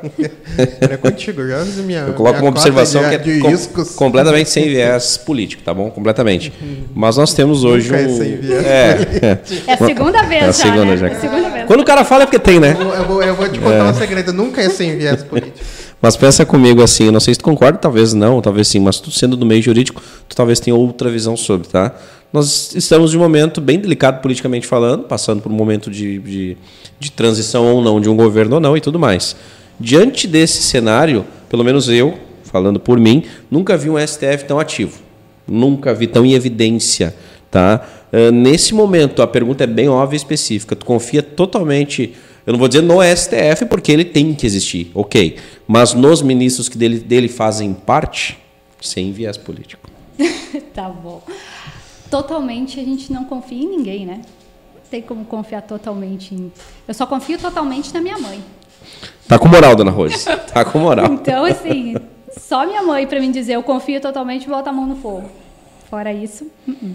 Era contigo, já minha. Eu coloco minha uma observação cota que de, é de com- riscos. completamente sem viés político, tá bom? Completamente. Mas nós temos hoje Nunca é um. sem viés É, É a segunda vez É a já, segunda né? já. É a segunda vez. Quando o cara fala é porque tem, né? Eu vou, eu vou- eu vou te contar um segredo. Nunca é sem viés político. Mas pensa comigo assim, eu não sei se tu concorda, talvez não, talvez sim, mas tu sendo do meio jurídico, tu talvez tenha outra visão sobre, tá? Nós estamos em um momento bem delicado politicamente falando, passando por um momento de, de, de transição ou não, de um governo ou não e tudo mais. Diante desse cenário, pelo menos eu, falando por mim, nunca vi um STF tão ativo. Nunca vi tão em evidência, tá? Ah, nesse momento, a pergunta é bem óbvia e específica. Tu confia totalmente, eu não vou dizer no STF, porque ele tem que existir, ok. Mas nos ministros que dele, dele fazem parte, sem viés político. tá bom. Totalmente a gente não confia em ninguém, né? Não tem como confiar totalmente em. Eu só confio totalmente na minha mãe. Tá com moral, dona Rose. Tá com moral. Então, assim, só minha mãe para mim dizer eu confio totalmente e botar a mão no fogo. Fora isso, uh-uh.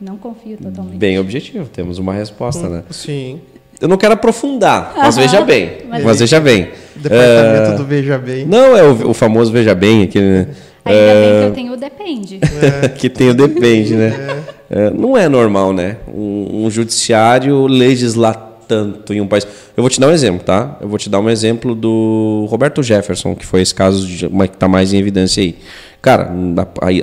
não confio totalmente. Bem objetivo, temos uma resposta, né? Sim. Eu não quero aprofundar, mas Aham. veja bem. Mas- Mas veja bem. Departamento É, do Veja Bem. Não é o, o famoso veja bem, aquele, né? Ainda bem É, que eu tenho o depende. que tem o depende, né? É, não é normal, né? Um, um judiciário legislar tanto em um país. Eu vou te dar um exemplo, tá? Eu vou te dar um exemplo do Roberto Jefferson, que foi esse caso de, que está mais em evidência aí. Cara,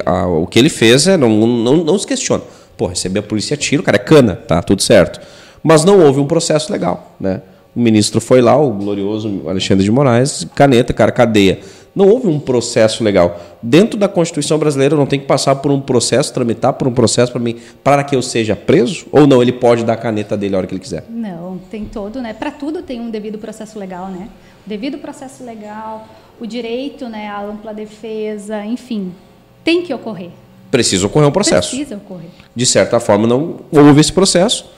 a- a- o que ele fez é, não, não, não se questiona. Pô, receber a polícia tiro, cara, é cana, tá tudo certo. Mas não houve um processo legal, né? O ministro foi lá, o glorioso Alexandre de Moraes, caneta, cara, cadeia. Não houve um processo legal. Dentro da Constituição brasileira, eu não tem que passar por um processo, tramitar por um processo para mim, para que eu seja preso? Ou não, ele pode dar a caneta dele a hora que ele quiser? Não, tem todo, né? Para tudo tem um devido processo legal, né? O devido processo legal, o direito, né, à ampla defesa, enfim, tem que ocorrer. Precisa ocorrer um processo. Precisa ocorrer. De certa forma, não houve esse processo.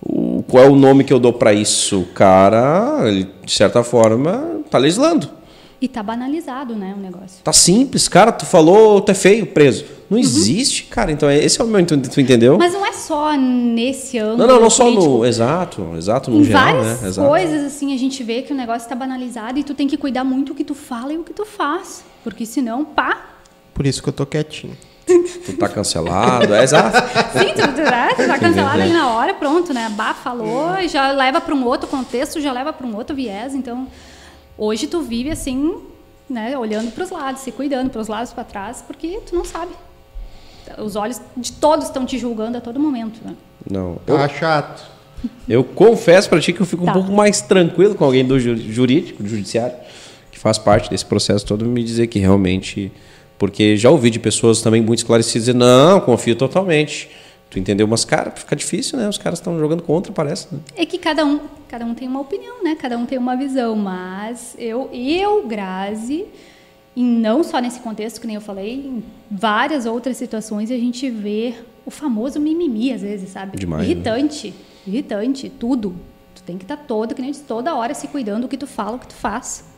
O, qual é o nome que eu dou para isso? Cara, ele, de certa forma, está legislando. E tá banalizado, né, o negócio. Tá simples, cara. Tu falou, tu é feio, preso. Não existe, cara. Então, esse é o meu. Tu, tu entendeu? Mas não é só nesse âmbito não, não, não só no. Exato, exato, no Em geral, várias né? Exato. coisas, assim, a gente vê que o negócio está banalizado e tu tem que cuidar muito o que tu fala e o que tu faz. Porque senão, pá, Por isso que eu tô quietinho. Tu tá cancelado, é exato. Sim, tu, tu, né? tu tá cancelado é. ali na hora, pronto, né? Bah, falou, e já leva para um outro contexto, já leva para um outro viés. Então, hoje tu vive assim, né? Olhando para os lados, se cuidando para os lados, para trás, porque tu não sabe. Os olhos de todos estão te julgando a todo momento, né? Não. Eu, Tá chato. eu confesso pra ti que eu fico Tá. um pouco mais tranquilo com alguém do ju- jurídico, do judiciário, que faz parte desse processo todo, me dizer que realmente. Porque já ouvi de pessoas também muito esclarecidas dizer, não, confio totalmente. Tu entendeu? Mas, cara, fica difícil, né? Os caras estão jogando contra, parece. Né? É que cada um, cada um tem uma opinião, né? Cada um tem uma visão, mas eu, eu, Grazi, e não só nesse contexto que nem eu falei, em várias outras situações a gente vê o famoso mimimi às vezes, sabe? Demais, né? irritante, irritante, tudo. Tu tem que estar todo, que nem disse, toda hora se cuidando do que tu fala, o que tu faz.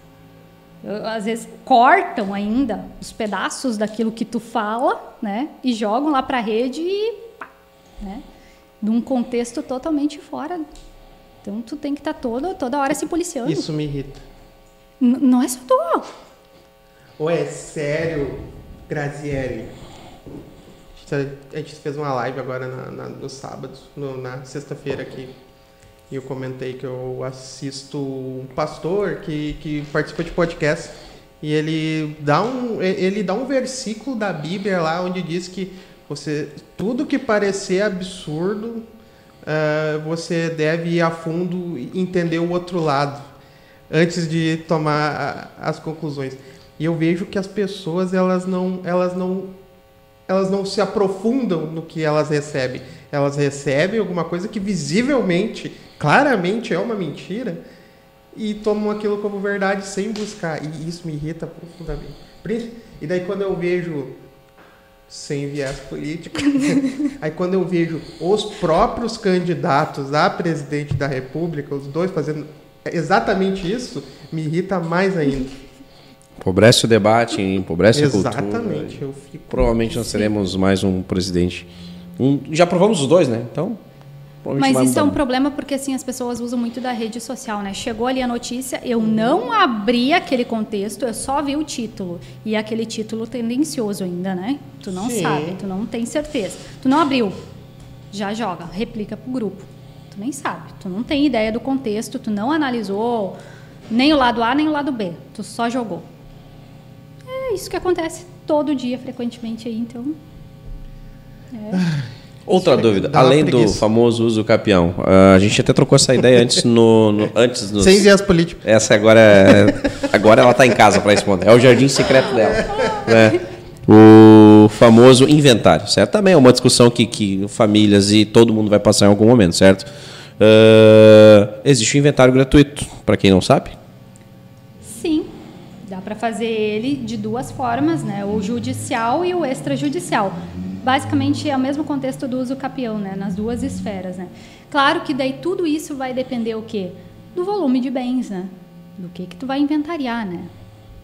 Eu, às vezes cortam ainda os pedaços daquilo que tu fala, né? E jogam lá para a rede e né? Num contexto totalmente fora. Então tu tem que estar toda toda hora se policiando. Isso me irrita. N- não é só tu. Ou é sério, gente- A gente fez uma live agora na, na- no sábado, no- na sexta-feira aqui. E eu comentei que eu assisto um pastor que, que participa de podcast. E ele dá, um, ele dá um versículo da Bíblia lá onde diz que você tudo que parecer absurdo, ah, você deve ir a fundo e entender o outro lado antes de tomar a- as conclusões. E eu vejo que as pessoas elas não elas não elas não se aprofundam no que elas recebem. Elas recebem alguma coisa que visivelmente, claramente é uma mentira e tomam aquilo como verdade sem buscar. E isso me irrita profundamente. E daí quando eu vejo sem viés político, aí quando eu vejo os próprios candidatos a presidente da República, os dois fazendo exatamente isso, me irrita mais ainda. Empobrece o debate, empobrece a cultura. Exatamente, eu fico Provavelmente nós teremos mais um presidente. Um, já provamos os dois, né? Então. Mas isso é um problema porque assim as pessoas usam muito da rede social, né? Chegou ali a notícia, eu não abri aquele contexto, eu só vi o título e aquele título tendencioso ainda, né? Tu não Sim. sabe, tu não tem certeza. Tu não abriu, já joga, replica pro grupo. Tu nem sabe, tu não tem ideia do contexto, tu não analisou nem o lado A nem o lado B, tu só jogou. É isso que acontece todo dia, frequentemente aí, então. Outra Isso dúvida, além do famoso uso capião, ah, a gente até trocou essa ideia antes no, no- antes nos, sem viés político. Essa agora é, agora ela tá em casa para responder. É o jardim secreto dela, né? O famoso inventário, certo? Também é uma discussão que, que famílias e todo mundo vai passar em algum momento, certo? Ah, existe o inventário gratuito, para quem não sabe. Sim, dá para fazer ele de duas formas, né? O judicial e o extrajudicial. Basicamente é o mesmo contexto do uso capião, né? Nas duas esferas, né? Claro que daí tudo isso vai depender o quê? Do volume de bens, né? Do que que tu vai inventariar, né?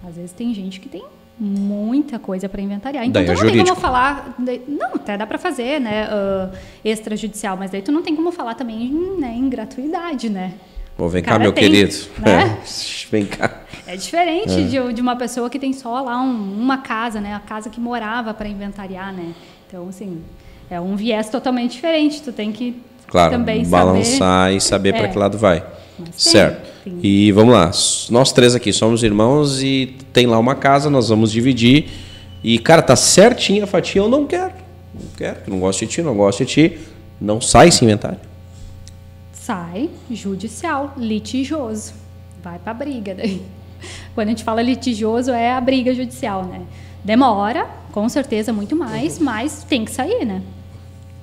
Às vezes tem gente que tem muita coisa para inventariar. Então Daí tu é não tem jurídico. como falar, não, até dá para fazer, né? ah, extrajudicial, mas daí tu não tem como falar também, né, em gratuidade, né? Bom, vem cá, meu tem, querido. né? vem cá. É diferente de, de uma pessoa que tem só lá um- uma casa, né? A casa que morava para inventariar, né? Então, assim, é um viés totalmente diferente. Tu tem que Claro, também balançar e saber para É. que lado vai. Mas tem, certo. tem. E vamos lá. Nós três aqui somos irmãos e tem lá uma casa, nós vamos dividir. E, cara, tá certinho a fatia, eu não quero. Não quero, não gosto de ti, não gosto de ti. Não sai esse inventário. Sai judicial, litigioso. Vai pra briga daí. Quando a gente fala litigioso, é a briga judicial, né? Demora, com certeza, muito mais, mas tem que sair, né?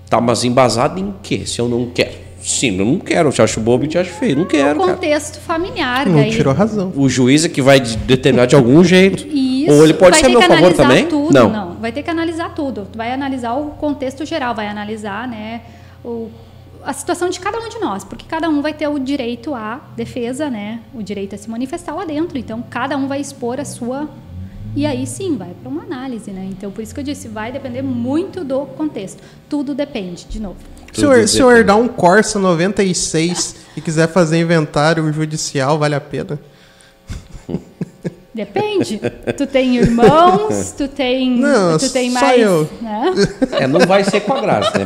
Tá, mas embasado em quê? Se eu não quero. Sim, eu não quero. Eu te acho bobo e te acho feio. Não quero, cara. contexto familiar, Não daí. tirou razão. O juiz é que vai de- determinar de algum jeito. Isso, Ou ele pode vai ser a meu favor também? Tudo, não. não. vai ter que analisar tudo. Tu vai analisar o contexto geral, vai analisar, né, o, a situação de cada um de nós, porque cada um vai ter o direito à defesa, né, o direito a se manifestar lá dentro. Então, cada um vai expor a sua e aí sim vai para uma análise, né? Então, por isso que eu disse, vai depender muito do contexto. Tudo depende, de novo. Se eu, se herdar um Corsa 96 e quiser fazer inventário judicial, vale a pena? Depende. Tu tem irmãos, tu tem. Não, tu tem só mais. eu. Né? É, não vai ser com a Graça, né?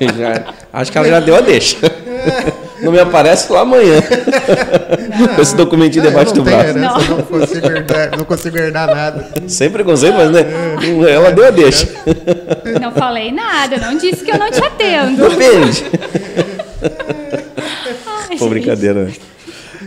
Já- acho que ela já deu a deixa. Não me aparece lá amanhã. Com esse documentinho É, debaixo não do braço. herança, não consigo herdar, não consigo herdar nada. Sem preconceito, mas né? Ela deu a deixa. Não falei nada, não disse que eu não te atendo. Depende. Ai, Pô, brincadeira. né?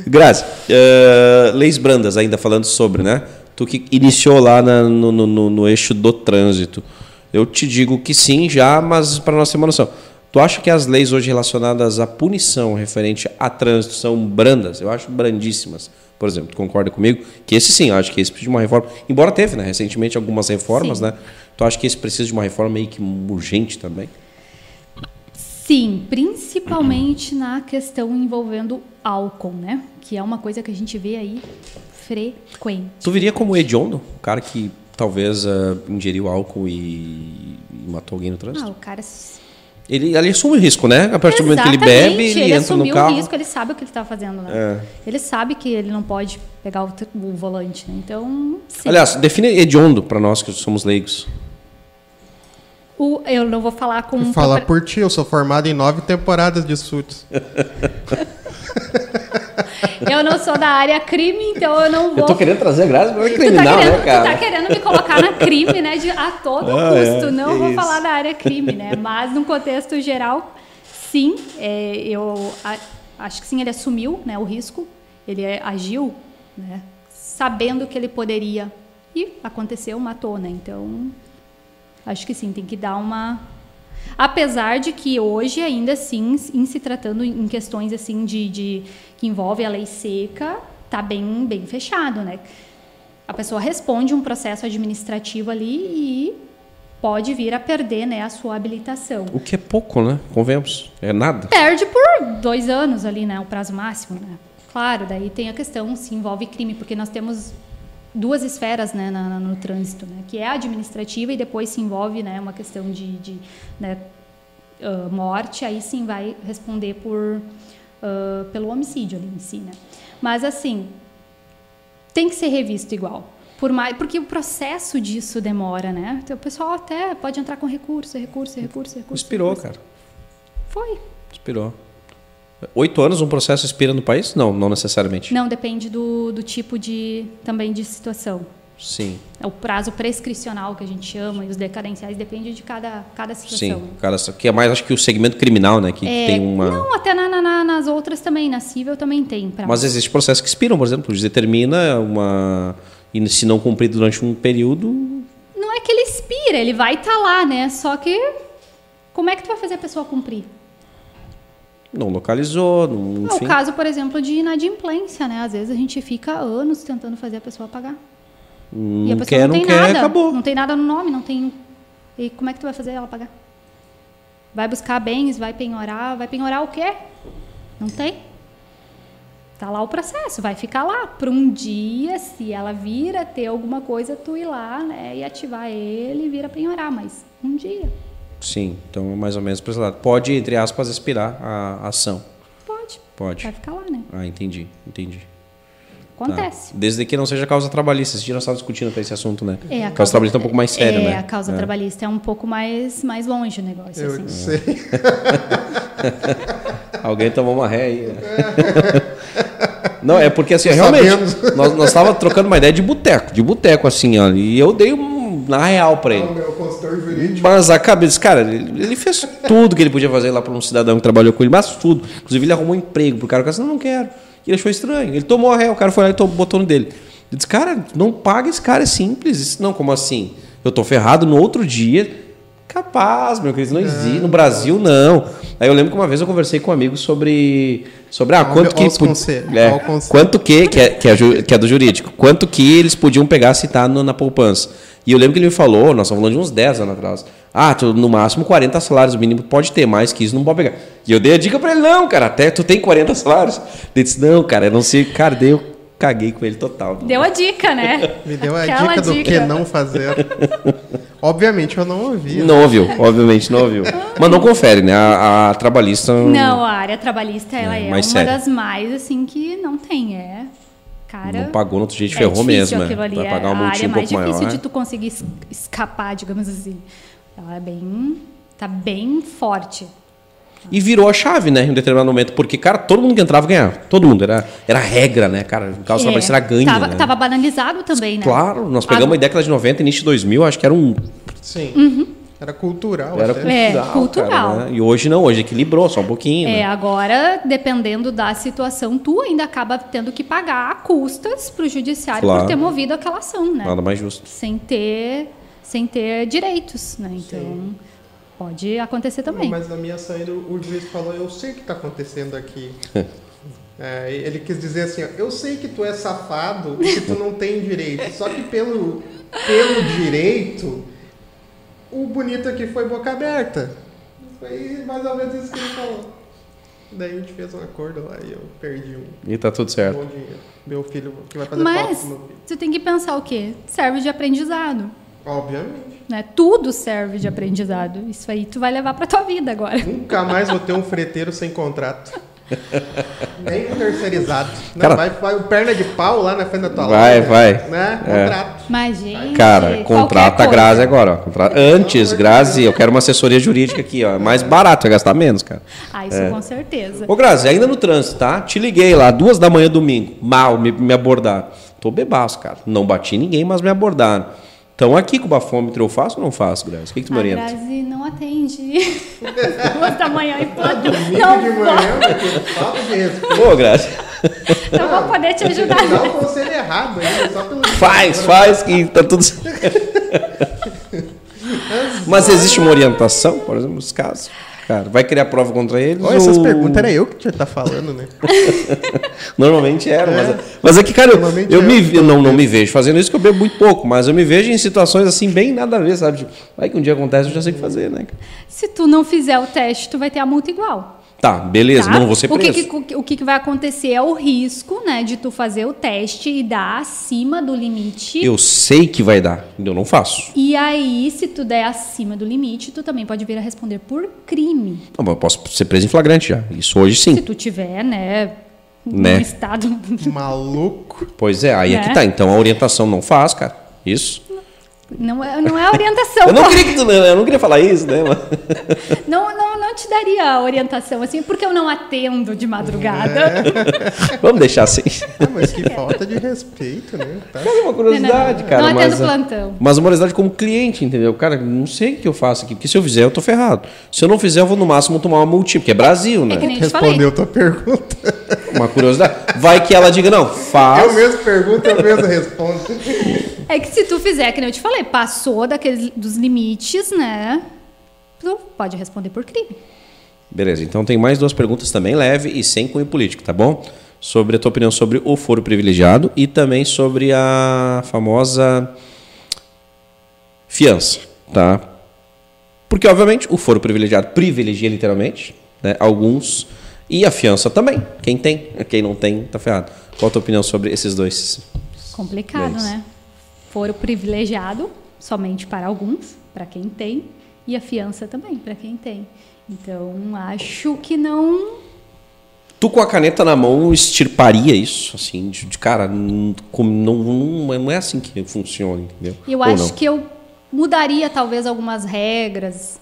Grazi, eh, leis brandas, ainda falando sobre, né? Tu que iniciou lá na- no, no- no- no eixo do trânsito. Eu te digo que sim, já, mas para nós ter uma noção. Tu acha que as leis hoje relacionadas à punição referente a trânsito são brandas? Eu acho brandíssimas. Por exemplo, tu concorda comigo? Que esse sim, eu acho que esse precisa de uma reforma. Embora teve, né? Recentemente algumas reformas, Sim. né? Tu acha que esse precisa de uma reforma meio que urgente também? Sim, principalmente na questão envolvendo álcool, né? Que é uma coisa que a gente vê aí frequente. Tu viria como hediondo? O cara que talvez eh, ingeriu álcool e, e matou alguém no trânsito? Ah, o cara. Ele, ele assume o risco, né? A partir do momento que ele Exatamente, bebe, ele, ele entra no assumiu carro. o risco, ele sabe o que ele está fazendo, né? É. Ele sabe que ele não pode pegar o, o volante, né? Então, sim. Aliás, define hediondo para nós que somos leigos. O- eu não vou falar com. Falar propria- por ti, eu sou formado em nove temporadas de Suits. Eu não sou da área crime, então eu não vou. Eu tô querendo trazer a Graça para Tu tá, criminal, querendo, né, tu cara? tá querendo me colocar na crime, né? De, a todo Ah, custo. é, Não vou isso. falar da área crime, né? Mas no contexto geral, sim. é, eu a- acho que sim, ele assumiu né, o risco. Ele é, agiu, né? Sabendo que ele poderia. E aconteceu, matou, né? Então, acho que sim, tem que dar uma. Apesar de que hoje, ainda assim, em se tratando em questões assim de, de que envolve a lei seca, tá bem, bem fechado, né? A pessoa responde um processo administrativo ali e pode vir a perder né, a sua habilitação. O que é pouco, né? Convenhamos. É nada. Perde por dois anos ali, né? O prazo máximo, né? Claro, daí tem a questão se envolve crime, porque nós temos duas esferas né, na- no trânsito, né? Que é a administrativa e depois se envolve né, uma questão de, de né, ah, morte, aí sim vai responder por pelo homicídio ali em si, né? Mas assim, tem que ser revisto igual. Por mais, porque o processo disso demora, né? Então, o pessoal até pode entrar com recurso, recurso, recurso, recurso. Expirou, recurso. cara. Foi. Expirou. Oito anos um processo expira no país? Não, não necessariamente. Não, depende do, do tipo de também de situação. Sim, É o prazo prescricional que a gente chama e os decadenciais depende de cada, cada situação. sim. Cara, que é mais acho que o segmento criminal, né? Que É, tem uma. Não, até na- na- na- nas outras também, na civil também tem prazo. Mas existe processos que expiram, por exemplo, determina uma. E se não cumprir durante um período, Não é que ele expira, ele vai estar lá, né? Só que como é que tu vai fazer a pessoa cumprir? não localizou, não, É o enfim. caso, por exemplo, de inadimplência, né? Às vezes a gente fica anos tentando fazer a pessoa pagar. Não e a pessoa quer, não não tem quer, nada. acabou. Não tem nada no nome, não tem. E como é que tu vai fazer ela pagar? Vai buscar bens, vai penhorar, vai penhorar o quê? Não tem. Tá lá o processo, vai ficar lá para um dia, se ela vir a ter alguma coisa, tu ir lá, né, e ativar ele e vir a penhorar, mas um dia. Sim, então é mais ou menos para esse lado. Pode, entre aspas, expirar a ação. Pode. Pode. Vai ficar lá, né? Ah, entendi, entendi. Tá. Acontece. Desde que não seja causa trabalhista. Esse dia nós estávamos discutindo até esse assunto, né? É, a causa trabalhista é um pouco mais séria, é, né? a causa É. trabalhista é um pouco mais, mais longe o negócio, Eu assim. sei. Alguém tomou uma ré aí. né? Não, é porque assim, realmente, sabendo. nós, nós tava trocando uma ideia de boteco, de boteco, assim, ó. E eu dei um, na real pra ele. Mas a cabeça, cara, ele, ele fez tudo que ele podia fazer lá para um cidadão que trabalhou com ele, mas tudo. Inclusive, ele arrumou um emprego pro cara, o cara disse, não, não quero. E ele achou estranho. Ele tomou a ré, o cara foi lá e tomou, botou no dele. Ele disse, cara, não paga esse cara, é simples. Disse, não, como assim? Eu tô ferrado no outro dia. Capaz, meu querido, não existe. No Brasil, não. Aí eu lembro que uma vez eu conversei com um amigo sobre. Sobre ah, quanto que. conselhos, é, conselho. quanto que, que é, que, é, que é do jurídico, quanto que eles podiam pegar se tá na poupança. E eu lembro que ele me falou, nós estamos falando de uns 10 anos atrás. Ah, tu, no máximo 40 salários mínimo pode ter, mais que isso não pode pegar. E eu dei a dica pra ele, não, cara, até tu tem 40 salários. Ele disse, não, cara, eu não sei. Cara, daí eu caguei com ele total. Deu a dica, né? Me deu a Aquela dica do dica. que não fazer. Obviamente eu não ouvi. né? Não ouviu, obviamente não ouviu. Mas não confere, né? A, a trabalhista. Não, a área trabalhista ela É, é, uma séria. das mais assim que não tem, é Cara, Não pagou, no outro dia a gente é ferrou mesmo, né? ali, Vai é pagar uma a área multinha um mais pouco difícil maior. de tu conseguir es- escapar, digamos assim. Ela é bem... Tá bem forte. E virou a chave, né? Em um determinado momento. Porque, cara, todo mundo que entrava ganhava. Todo mundo. Era, era regra, né, cara? O caso É, era ganho. Tava, né? tava banalizado também, né? Claro, nós pegamos a década de 90, início de 2000, acho que era um. Sim. Era cultural. Era até. cultural. É, cara, cultural. né? E hoje não, hoje equilibrou só um pouquinho. É, né? agora, dependendo da situação, tu ainda acaba tendo que pagar custas pro judiciário Claro. por ter movido aquela ação, né? Nada mais justo. Sem ter, sem ter direitos, né? Então, pode acontecer também. Mas na minha saída, o juiz falou: Eu sei o que está acontecendo aqui. É, ele quis dizer assim: ó, Eu sei que tu é safado e que tu não tem direito. Só que pelo, pelo direito, o bonito aqui foi boca aberta. Foi mais ou menos isso que ele falou. Daí a gente fez um acordo lá e eu perdi um E tá tudo certo. bom dinheiro. Meu filho que vai fazer Mas pro meu filho. tu tem que pensar o quê? Serve de aprendizado. Obviamente. Né? Tudo serve de aprendizado. Isso aí tu vai levar pra tua vida agora. Nunca mais vou ter um freteiro sem contrato. Nem terceirizado. Não, Cara- vai, vai o perna de pau lá na frente da tua Vai, loja, vai. Né? É. Contrato. Gente. Cara, contrata a. Grazi agora, ó. Antes, Grazi, eu quero uma assessoria jurídica aqui, ó. É Mais barato, vai gastar menos, cara. Ah, isso com certeza. Ô, Grazi, ainda no trânsito, tá? Te liguei lá, duas da manhã, domingo. Mal, me, me abordaram. Tô bebaço, cara. Não bati ninguém, mas me abordaram. Estão aqui com o bafômetro, eu faço ou não faço, Grazi? O que, que tu me A orienta? Grazi não atende. Duas da manhã em plano. Domingo Não, de manhã, falta de respeito. Ô, Grazi, não vou poder te ajudar. Dá o conselho errado ainda, só pelo faz, faz que tá tudo certo. Mas existe uma orientação, por exemplo, nos casos? Cara, vai criar prova contra eles? Olha, essas ou- perguntas era eu que tinha tá falando, né? Normalmente era, mas, mas é que, cara, eu, eu é me eu não, não me vejo fazendo isso, que eu bebo muito pouco, mas eu me vejo em situações assim, bem nada a ver, sabe? Tipo, vai que um dia acontece, eu já sei o que fazer, né? Se tu não fizer o teste, tu vai ter a multa igual. Tá, beleza, tá? não vou ser o que, preso. que- o que, que vai acontecer é o risco, né, de tu fazer o teste e dar acima do limite. Eu sei que vai dar, eu não faço. E aí, se tu der acima do limite, tu também pode vir a responder por crime. Não, mas eu posso ser preso em flagrante já. Isso hoje Se sim. tu tiver, né, Né? no estado. Maluco. Pois é, aí é Né? que tá. Então a orientação não faz, cara. Isso. Não é, não é orientação. Eu não queria que tu, eu não queria falar isso, né? Não, não, não te daria a orientação assim, porque eu não atendo de madrugada. Vamos deixar assim. Ah, mas que falta de respeito, né? Tá? É uma curiosidade, Não, não, cara. não atendo mas, plantão. Mas uma curiosidade como cliente, entendeu? Cara, não sei o que eu faço aqui, porque se eu fizer, eu tô ferrado. Se eu não fizer, eu vou no máximo tomar uma multinha, porque é Brasil, né? É que nem eu te falei. Respondeu tua pergunta. Uma curiosidade. Vai que ela diga, não, faz. Eu mesmo pergunto, eu mesmo respondo. É que se tu fizer, que nem eu te falei, passou daqueles dos limites, né? Tu pode responder por crime. Beleza, então tem mais duas perguntas também, leve e sem cunho político, tá bom? Sobre a tua opinião sobre o foro privilegiado e também sobre a famosa fiança, tá? Porque, obviamente, o foro privilegiado privilegia literalmente, né? Alguns. E a fiança também. Quem tem, quem não tem, tá ferrado. Qual a tua opinião sobre esses dois? Complicado, né? Foro privilegiado somente para alguns, para quem tem, e a fiança também para quem tem. Então, acho que não Tu com a caneta na mão extirparia isso, assim, de, de cara, não, não, não é assim que funciona, entendeu? Eu Ou acho não? que eu mudaria talvez algumas regras.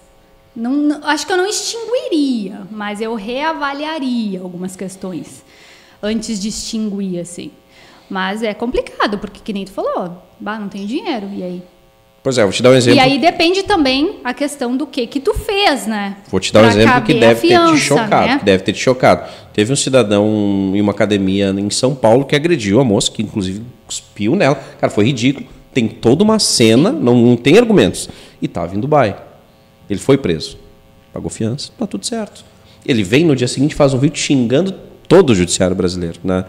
Não, acho que eu não extinguiria, mas eu reavaliaria algumas questões antes de extinguir, assim. Mas é complicado, porque que nem tu falou, bah, não tenho dinheiro, e aí? Pois é, vou te dar um exemplo. E aí depende também a questão do que que tu fez, né? Vou te dar um exemplo que deve fiança, ter te chocado. né? Deve ter te chocado. Teve um cidadão em uma academia em São Paulo que agrediu a moça, que inclusive cuspiu nela. Cara, foi ridículo. Tem toda uma cena, não, não tem argumentos. E estava em Dubai. Ele foi preso. Pagou fiança, tá tudo certo. Ele vem no dia seguinte e faz um vídeo xingando todo o judiciário brasileiro, né?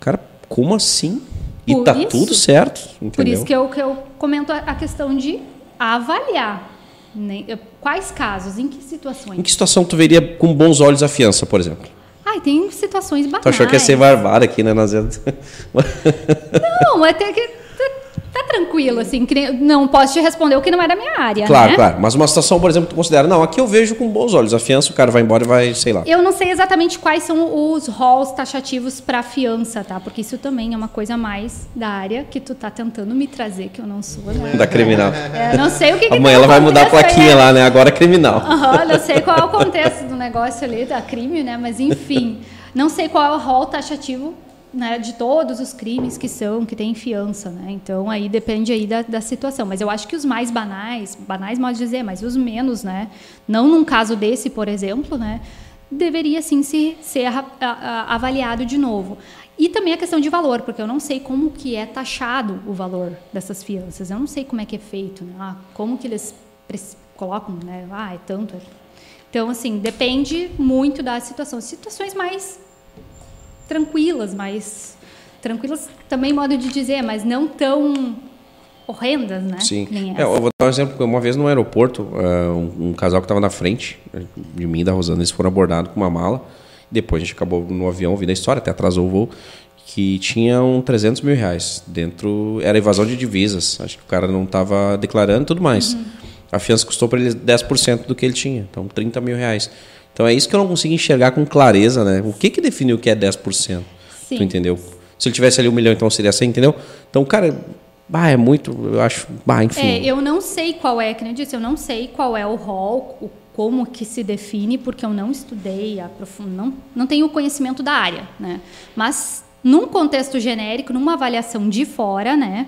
Cara, como assim? E Por tá isso- tudo certo, entendeu? Por isso que eu, que eu comento a, questão de avaliar. né? Quais casos, em que situações? Em que situação tu veria com bons olhos a fiança, por exemplo? Ai, tem situações Tu banais. achou que ia ser barbada aqui, né, Nazia? Não, é até que tá, tá tranquilo, assim, que nem- não posso te responder o que não é da minha área, Claro, né? claro. Mas uma situação, por exemplo, tu considera, não, aqui eu vejo com bons olhos. A fiança, o cara vai embora e vai, sei lá. Eu não sei exatamente quais são os roles taxativos para fiança, tá? Porque isso também é uma coisa mais da área que tu tá tentando me trazer, que eu não sou, né? Da criminal. É, não sei o que, que Amanhã tem ela vai mudar a contexto aí, plaquinha né? lá, né? Agora é criminal. Aham, não sei qual é o contexto do negócio ali, da crime, né? Mas enfim, não sei qual é o rol taxativo né, de todos os crimes que são, que tem fiança, né? Então aí depende aí da, da situação. Mas eu acho que os mais banais, banais modo de dizer, mas os menos, né? Não num caso desse, por exemplo, né? Deveria sim se, ser avaliado de novo. E também a questão de valor, porque eu não sei como que é taxado o valor dessas fianças. Eu não sei como é que é feito, né? Ah, como que eles colocam, né? Ah, é tanto. é- Então, assim, depende muito da situação. Situações mais tranquilas, mais tranquilas também modo de dizer, mas não tão horrendas, né? Sim. É, eu vou dar um exemplo. Uma vez no aeroporto, eh, um, um casal que estava na frente eh, de mim e da Rosana, eles foram abordados com uma mala. Depois a gente acabou no avião, ouvindo a história, até atrasou o voo, que tinham 300 mil reais. Dentro era evasão de divisas. Acho que o cara não estava declarando e tudo mais. Uhum. A fiança custou para ele 10% do que ele tinha. Então, 30 mil reais. Então é isso que eu não consigo enxergar com clareza, né? O que, que define o que é 10%? Sim. Tu entendeu? Se ele tivesse ali um milhão, então seria 100, entendeu? Então, cara, bah, é muito, eu acho, bah, enfim. É, eu não sei qual é, que nem eu disse, eu não sei qual é o rol, o, como que se define, porque eu não estudei, aprofundo, não, não tenho conhecimento da área, né? Mas num contexto genérico, numa avaliação de fora, né?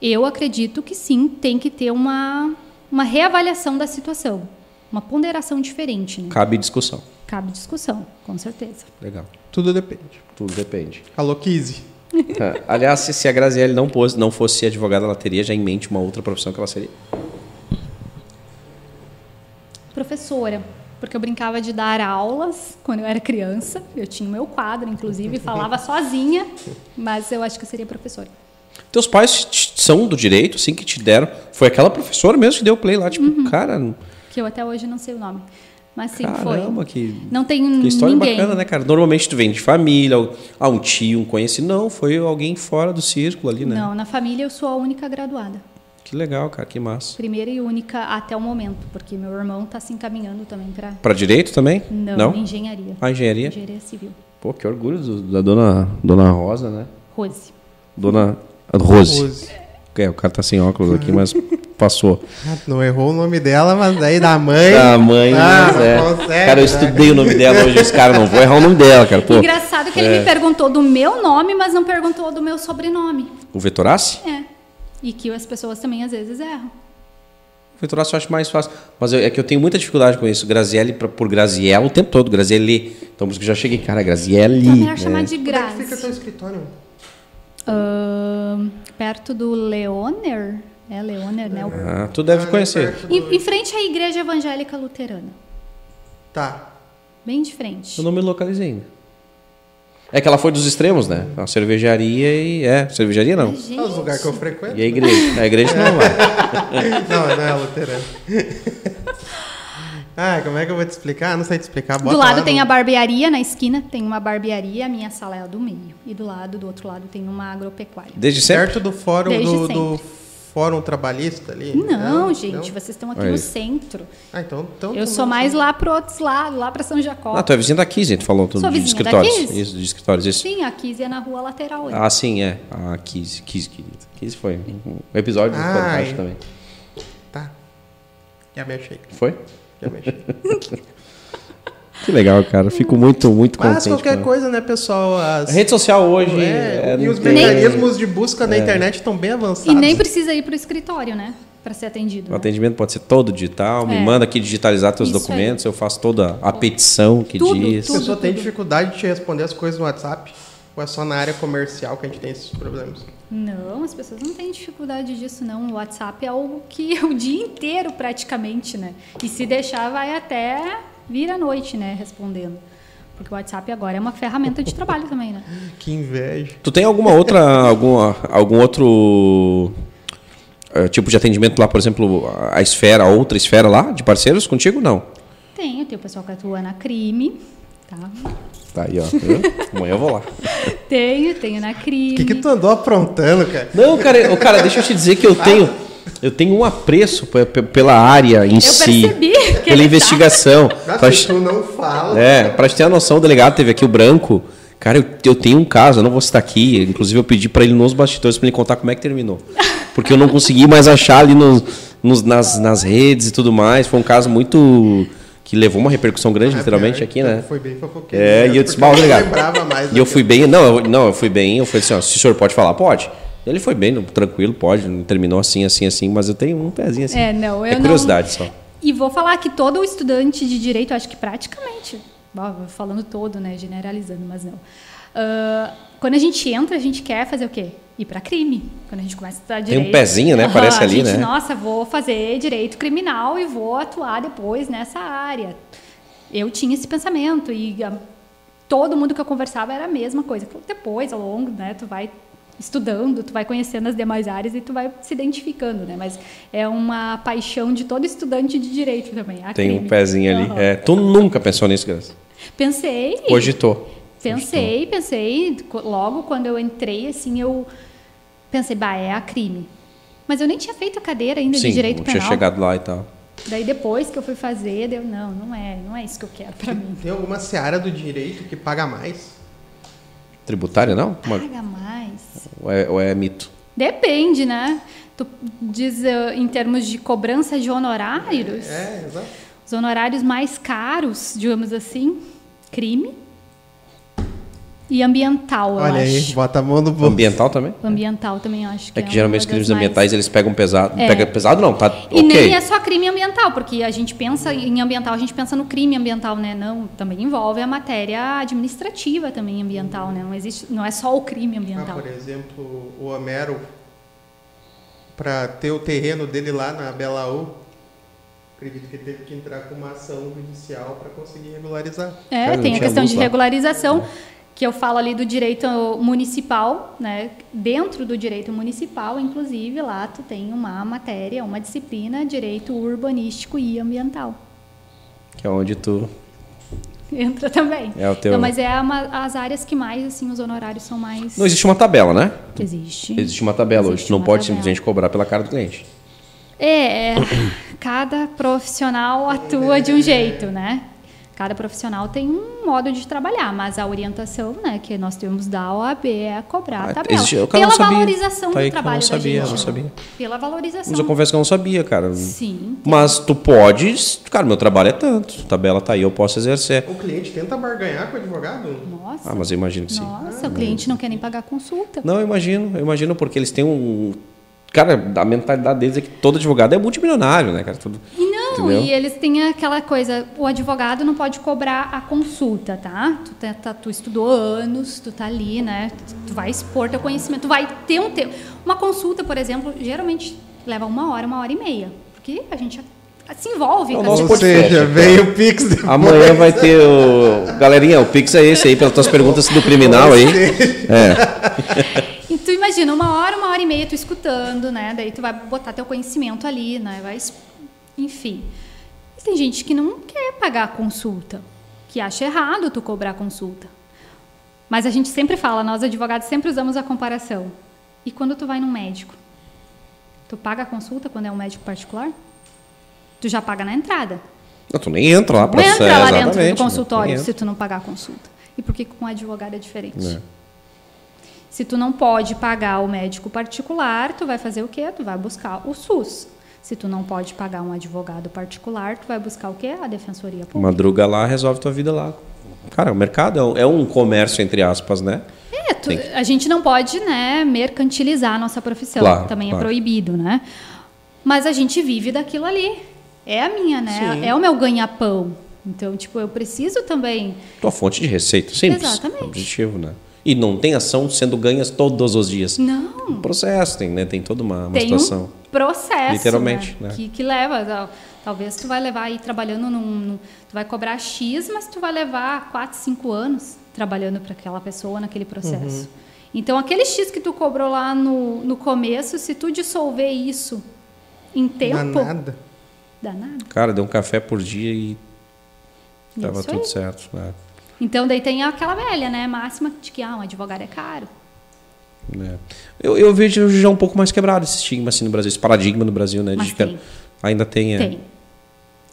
Eu acredito que sim, tem que ter uma, uma reavaliação da situação, uma ponderação diferente, né? Cabe discussão. Cabe discussão, com certeza. Legal. Tudo depende. Tudo depende. Alô, Kizzy. É. Aliás, se, se a Graziele não, pôs, não fosse advogada, ela teria já em mente uma outra profissão que ela seria. Professora, porque eu brincava de dar aulas quando eu era criança. Eu tinha o meu quadro, inclusive, falava sozinha, mas eu acho que eu seria professora. Teus pais são do direito, assim, que te deram. Foi aquela professora mesmo que deu play lá, tipo, Uhum. cara, Que eu até hoje não sei o nome. Mas sim, caramba, foi. que, Não tem que história ninguém. bacana, né, cara? Normalmente tu vem de família, ou- ah, um tio, um conhecido. Não, foi alguém fora do círculo ali, né? Não, na família eu sou a única graduada. Que legal, cara, que massa. Primeira e única até o momento, porque meu irmão está se encaminhando também para Pra direito também? não, engenharia. Ah, engenharia? Engenharia civil. Pô, que orgulho do- da dona, dona Rosa, né? Rose. Dona Rose. Rose. É, o cara tá sem óculos aqui, mas passou. Ah, Não errou o nome dela, mas daí da mãe. Da mãe, Ah, mas é. consegue, Cara, eu né? estudei o nome dela hoje, os caras não vou errar o nome dela, cara. Pô, Engraçado que ele me perguntou do meu nome, mas não perguntou do meu sobrenome. o Vetorace? É. E que as pessoas também às vezes erram. O Vetorace eu acho mais fácil. Mas eu- é que eu tenho muita dificuldade com isso. Graziele pra- por Graziella o tempo todo, Graziele. Então por isso que eu já cheguei, cara, Graziele. Então, melhor né? chamar de Onde é que fica Grazi. teu escritório? Ahn, perto do Leoner. É Leoner, né? O- Ah, tu deve Ah, conhecer. Em, em frente à Igreja Evangélica Luterana. Tá. Bem de frente. Eu não me localizei ainda. É que ela foi dos extremos, né? A cervejaria e. É, cervejaria não. É os lugares que eu frequento. E a igreja. A igreja não vai. Não, não é luterano. ah, como é que eu vou te explicar? Não sei te explicar. Bota do lado tem no- a barbearia, na esquina tem uma barbearia, a minha sala é a do meio. E do lado, do outro lado, tem uma agropecuária. Desde sempre? Perto do fórum Desde do, sempre. do fórum trabalhista ali. Não, gente, não? vocês estão aqui Aí. no centro. Ah, então, então Eu sou não- mais lá pro outro lado, lá pra São Jacó. Ah, tu é vizinha da Kizzy, tu falou tudo de escritórios. Isso, de escritórios, isso. Sim, a 15 é na rua lateral. Ah, sim, é. A Kizzy, Kizzy, querida. Kizzy foi um episódio do Ai. podcast também. Tá. Já me achei. Foi? Já me achei. Que legal, cara. Fico muito, muito Mas contente. qualquer com- coisa, né, pessoal? As... A rede social hoje. É, é, e os mecanismos de busca na internet estão bem avançados. E nem precisa ir pro escritório, né? Pra ser atendido. O né? atendimento pode ser todo digital. Me É. manda aqui digitalizar teus Isso documentos. Eu faço toda a petição que Tudo, diz. A tudo. pessoa tem dificuldade de te responder as coisas no WhatsApp? Ou é só na área comercial que a gente tem esses problemas? Não, as pessoas não têm dificuldade disso, não. O WhatsApp é algo que é o dia inteiro, praticamente, né? E se deixar, vai até vir à noite, né? Respondendo. Porque o WhatsApp agora é uma ferramenta de trabalho também, né? Que inveja. Tu tem alguma outra, alguma, algum outro eh, tipo de atendimento lá, por exemplo, a esfera, a outra esfera lá de parceiros contigo? Não. Tem, tem o pessoal que atua na crime, tá? Tá aí, ó. Viu? Amanhã eu vou lá. Tenho, tenho na crime. O que, que tu andou aprontando, cara? Não, cara, cara, deixa eu te dizer que eu tenho. Eu tenho um apreço pe- pe- pela área em Eu si. percebi que Pela tá- investigação. Ah, Pra- tu não fala. É, pra te ter a noção, o delegado teve aqui o branco. Cara, eu, eu tenho um caso, eu não vou citar aqui. Inclusive, eu pedi pra ele nos bastidores pra ele contar como é que terminou. Porque eu não consegui mais achar ali nos, nos- nas, nas redes e tudo mais. Foi um caso muito. que levou uma repercussão grande, Ah, literalmente, aqui, então né? Foi bem fofoqueiro. É, mesmo, e eu disse, mal, não delegado. lembrava mais E eu fui bem, não, eu, não, eu fui bem, eu falei assim, ó, se o senhor pode falar, pode. Ele foi bem, tranquilo, pode, terminou assim, assim, assim, mas eu tenho um pezinho assim. É, não, eu é curiosidade só. E vou falar que todo estudante de direito, acho que praticamente, falando todo, né, generalizando, mas não. Ah, quando a gente entra, a gente quer fazer o quê? Ir para crime. Quando a gente começa a estudar Tem um direito. pezinho, né? Parece ali, gente, né? Nossa, vou fazer direito criminal e vou atuar depois nessa área. Eu tinha esse pensamento e ah, todo mundo que eu conversava era a mesma coisa. Depois, ao longo, né, tu vai estudando, tu vai conhecendo as demais áreas e tu vai se identificando, né? Mas é uma paixão de todo estudante de direito também. a Tem um pezinho ali. Aham. É, tu nunca pensou nisso, Graça? Pensei. Cogitou. Pensei, pensei. Logo quando eu entrei, assim, eu pensei, bah, é a crime. Mas eu nem tinha feito a cadeira ainda Sim, de direito não penal. tinha chegado lá e tal. Daí depois que eu fui fazer, deu, não, não é, não é isso que eu quero pra mim. Tem alguma seara do direito que paga mais? Tributária, não? Uma- Paga mais. ou, é, ou é mito? Depende, né? Tu diz eh, em termos de cobrança de honorários, É, exato. os honorários mais caros, digamos assim, crime e ambiental, eu Olha aí, acho. bota a mão no bolso. Ambiental também? Ambiental também eu acho que É que geralmente os crimes mais- ambientais eles pegam pesado. É. Pega pesado não, tá E ok. nem é só crime ambiental, porque a gente pensa em ambiental, a gente pensa no crime ambiental, né? Não, também envolve a matéria administrativa também ambiental, né? Não existe, não é só o crime Ah, ambiental. por exemplo, o Homero, para ter o terreno dele lá na Belaú, acredito que ele teve que entrar com uma ação judicial para conseguir regularizar. É, Cara, tem a questão de regularização, que eu falo ali do direito municipal, né? Dentro do direito municipal, inclusive, lá tu tem uma matéria, uma disciplina, direito urbanístico e ambiental. Que é onde tu. Entra também. É o teu- Então, mas é uma, as áreas que mais, assim, os honorários são mais... Não existe uma tabela, né? Existe. Existe uma tabela hoje. Existe Tu não pode tabela. simplesmente cobrar pela cara do cliente. É, é, cada profissional atua de um jeito, né? Cada profissional tem um modo de trabalhar, mas a orientação, né, que nós temos da OAB é cobrar a Ah, tabela. existe- eu, cara, Pela valorização Tá do que eu trabalho não sabia, da eu gente. não sabia. Pela valorização. Mas eu confesso que eu não sabia, cara. Sim. Mas tu pode. Cara, meu trabalho é tanto. A tabela tá aí, eu posso exercer. O cliente tenta barganhar com o advogado? Nossa. Ah, mas eu imagino que sim. Nossa, o cliente não quer nem pagar consulta. Não, eu imagino, eu imagino porque eles têm um. Cara, a mentalidade deles é que todo advogado é multimilionário, né, cara? Tudo... E Entendeu? e eles têm aquela coisa, o advogado não pode cobrar a consulta, tá? Tu, tá- tá- tu estudou anos, tu tá ali, né? Tu vai expor teu conhecimento, tu vai ter um tempo. Uma consulta, por exemplo, geralmente leva uma hora, uma hora e meia. Porque a gente se envolve nosso Ou seja, vem o Pix depois. Amanhã vai ter o. Galerinha, o Pix é esse aí, pelas tuas perguntas do criminal aí. É. Tu imagina, uma hora, uma hora e meia tu escutando, né? Daí tu vai botar teu conhecimento ali, né? Vai, enfim. E tem gente que não quer pagar a consulta, que acha errado tu cobrar a consulta. Mas a gente sempre fala, nós advogados sempre usamos a comparação. E quando tu vai num médico? Tu paga a consulta quando é um médico particular? Tu já paga na entrada. Não, tu nem entra lá Não pra entra lá dentro exatamente, né? do consultório se tu não pagar a consulta. E por que com um advogado é diferente? É. Se tu não pode pagar o médico particular, tu vai fazer o quê? Tu vai buscar o SUS. Se tu não pode pagar um advogado particular, tu vai buscar o quê? A defensoria pública. Madruga lá, resolve tua vida lá. Cara, o mercado é um, é comércio, entre aspas, né? É, tu- Tem a gente não pode, né, mercantilizar a nossa profissão. Claro, Também claro. é proibido, né? Mas a gente vive daquilo ali. É a minha, né? Sim. É o meu ganha-pão. Então, tipo, eu preciso também Tua fonte de receita, simples. Exatamente. Objetivo, né? E não tem ação sendo ganhas todos os dias. Não. Processo, tem, né? Tem toda uma, uma tem situação. um processo Literalmente, né, né? Que, que leva tal- talvez tu vai levar aí trabalhando num, num- tu vai cobrar x mas tu vai levar 4, 5 anos trabalhando para aquela pessoa naquele processo Uhum. então aquele x que tu cobrou lá no, no começo se tu dissolver isso em tempo Danada. dá nada Cara, deu um café por dia e tava Isso tudo aí. certo. né? Então daí tem aquela velha, né, máxima de que ah, um advogado é caro. É. Eu, eu vejo já um pouco mais quebrado esse estigma assim no Brasil, esse paradigma no Brasil, né? Mas de tem. ainda tem, é. Tem.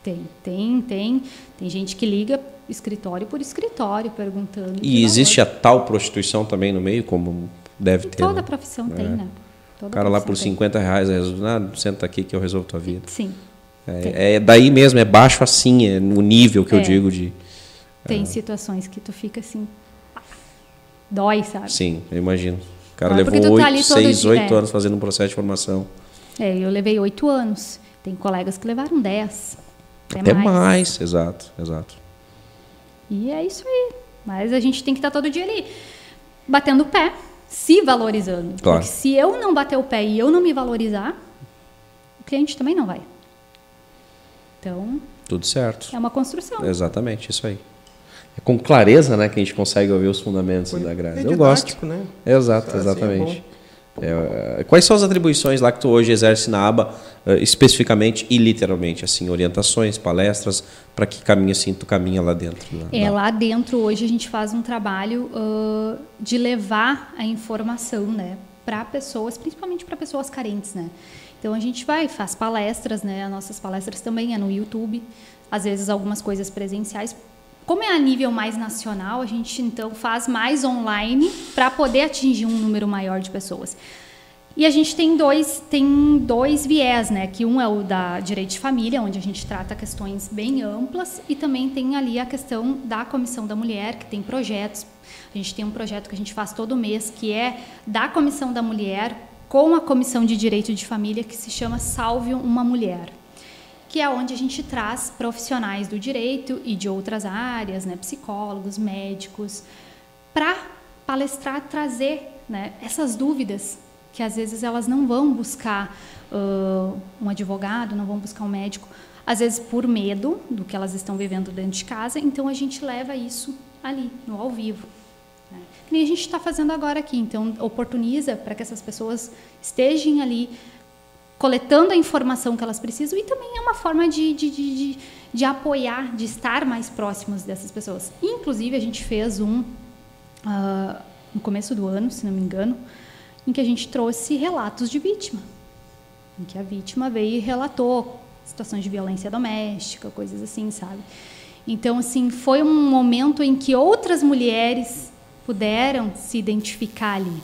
Tem, tem, tem. Tem gente que liga escritório por escritório perguntando. E existe a tal prostituição também no meio, como deve ter. Toda né? profissão tem, né? Toda O cara lá por tem. 50 reais, resolve, ah, senta aqui que eu resolvo tua vida. Sim. Tem. É, é daí mesmo, é baixo assim, é no nível que eu É. digo de. Tem situações que tu fica assim. Dói, sabe? Sim, eu imagino. O cara porque levou tá oito, seis, oito anos fazendo um processo de formação. É, eu levei oito anos. Tem colegas que levaram dez. Até, Até mais. mais, exato, exato. E é isso aí. Mas a gente tem que estar todo dia ali, batendo o pé, se valorizando. Claro. Porque se eu não bater o pé e eu não me valorizar, o cliente também não vai. Então, Tudo certo. é uma construção. Exatamente, isso aí. É com clareza, né, que a gente consegue ouvir os fundamentos da grade. É eu gosto. né? Exato, Assim é exatamente. É, quais são as atribuições lá que tu hoje exerce na aba, eh, especificamente e literalmente, assim, orientações, palestras, para que caminho assim tu caminha lá dentro? né? É, lá dentro hoje a gente faz um trabalho ãh, de levar a informação, né, para pessoas, principalmente para pessoas carentes, né. Então a gente vai, faz palestras, né, as nossas palestras também é no YouTube, às vezes algumas coisas presenciais. Como é a nível mais nacional, a gente então faz mais online para poder atingir um número maior de pessoas. E a gente tem dois, tem dois viés, né? Que um é o da direito de família, onde a gente trata questões bem amplas, e também tem ali a questão da comissão da mulher, que tem projetos. A gente tem um projeto que a gente faz todo mês, que é da comissão da mulher com a comissão de direito de família, que se chama Salve uma Mulher que é onde a gente traz profissionais do direito e de outras áreas, né, psicólogos, médicos, para palestrar, trazer né, essas dúvidas que às vezes elas não vão buscar ah, um advogado, não vão buscar um médico, às vezes por medo do que elas estão vivendo dentro de casa. Então a gente leva isso ali no ao vivo. Né? Que nem a gente está fazendo agora aqui. Então oportuniza para que essas pessoas estejam ali coletando a informação que elas precisam e também é uma forma de, de, de, de, de apoiar, de estar mais próximos dessas pessoas. Inclusive, a gente fez um ah, no começo do ano, se não me engano, em que a gente trouxe relatos de vítima. Em que a vítima veio e relatou situações de violência doméstica, coisas assim, sabe? Então, assim, foi um momento em que outras mulheres puderam se identificar ali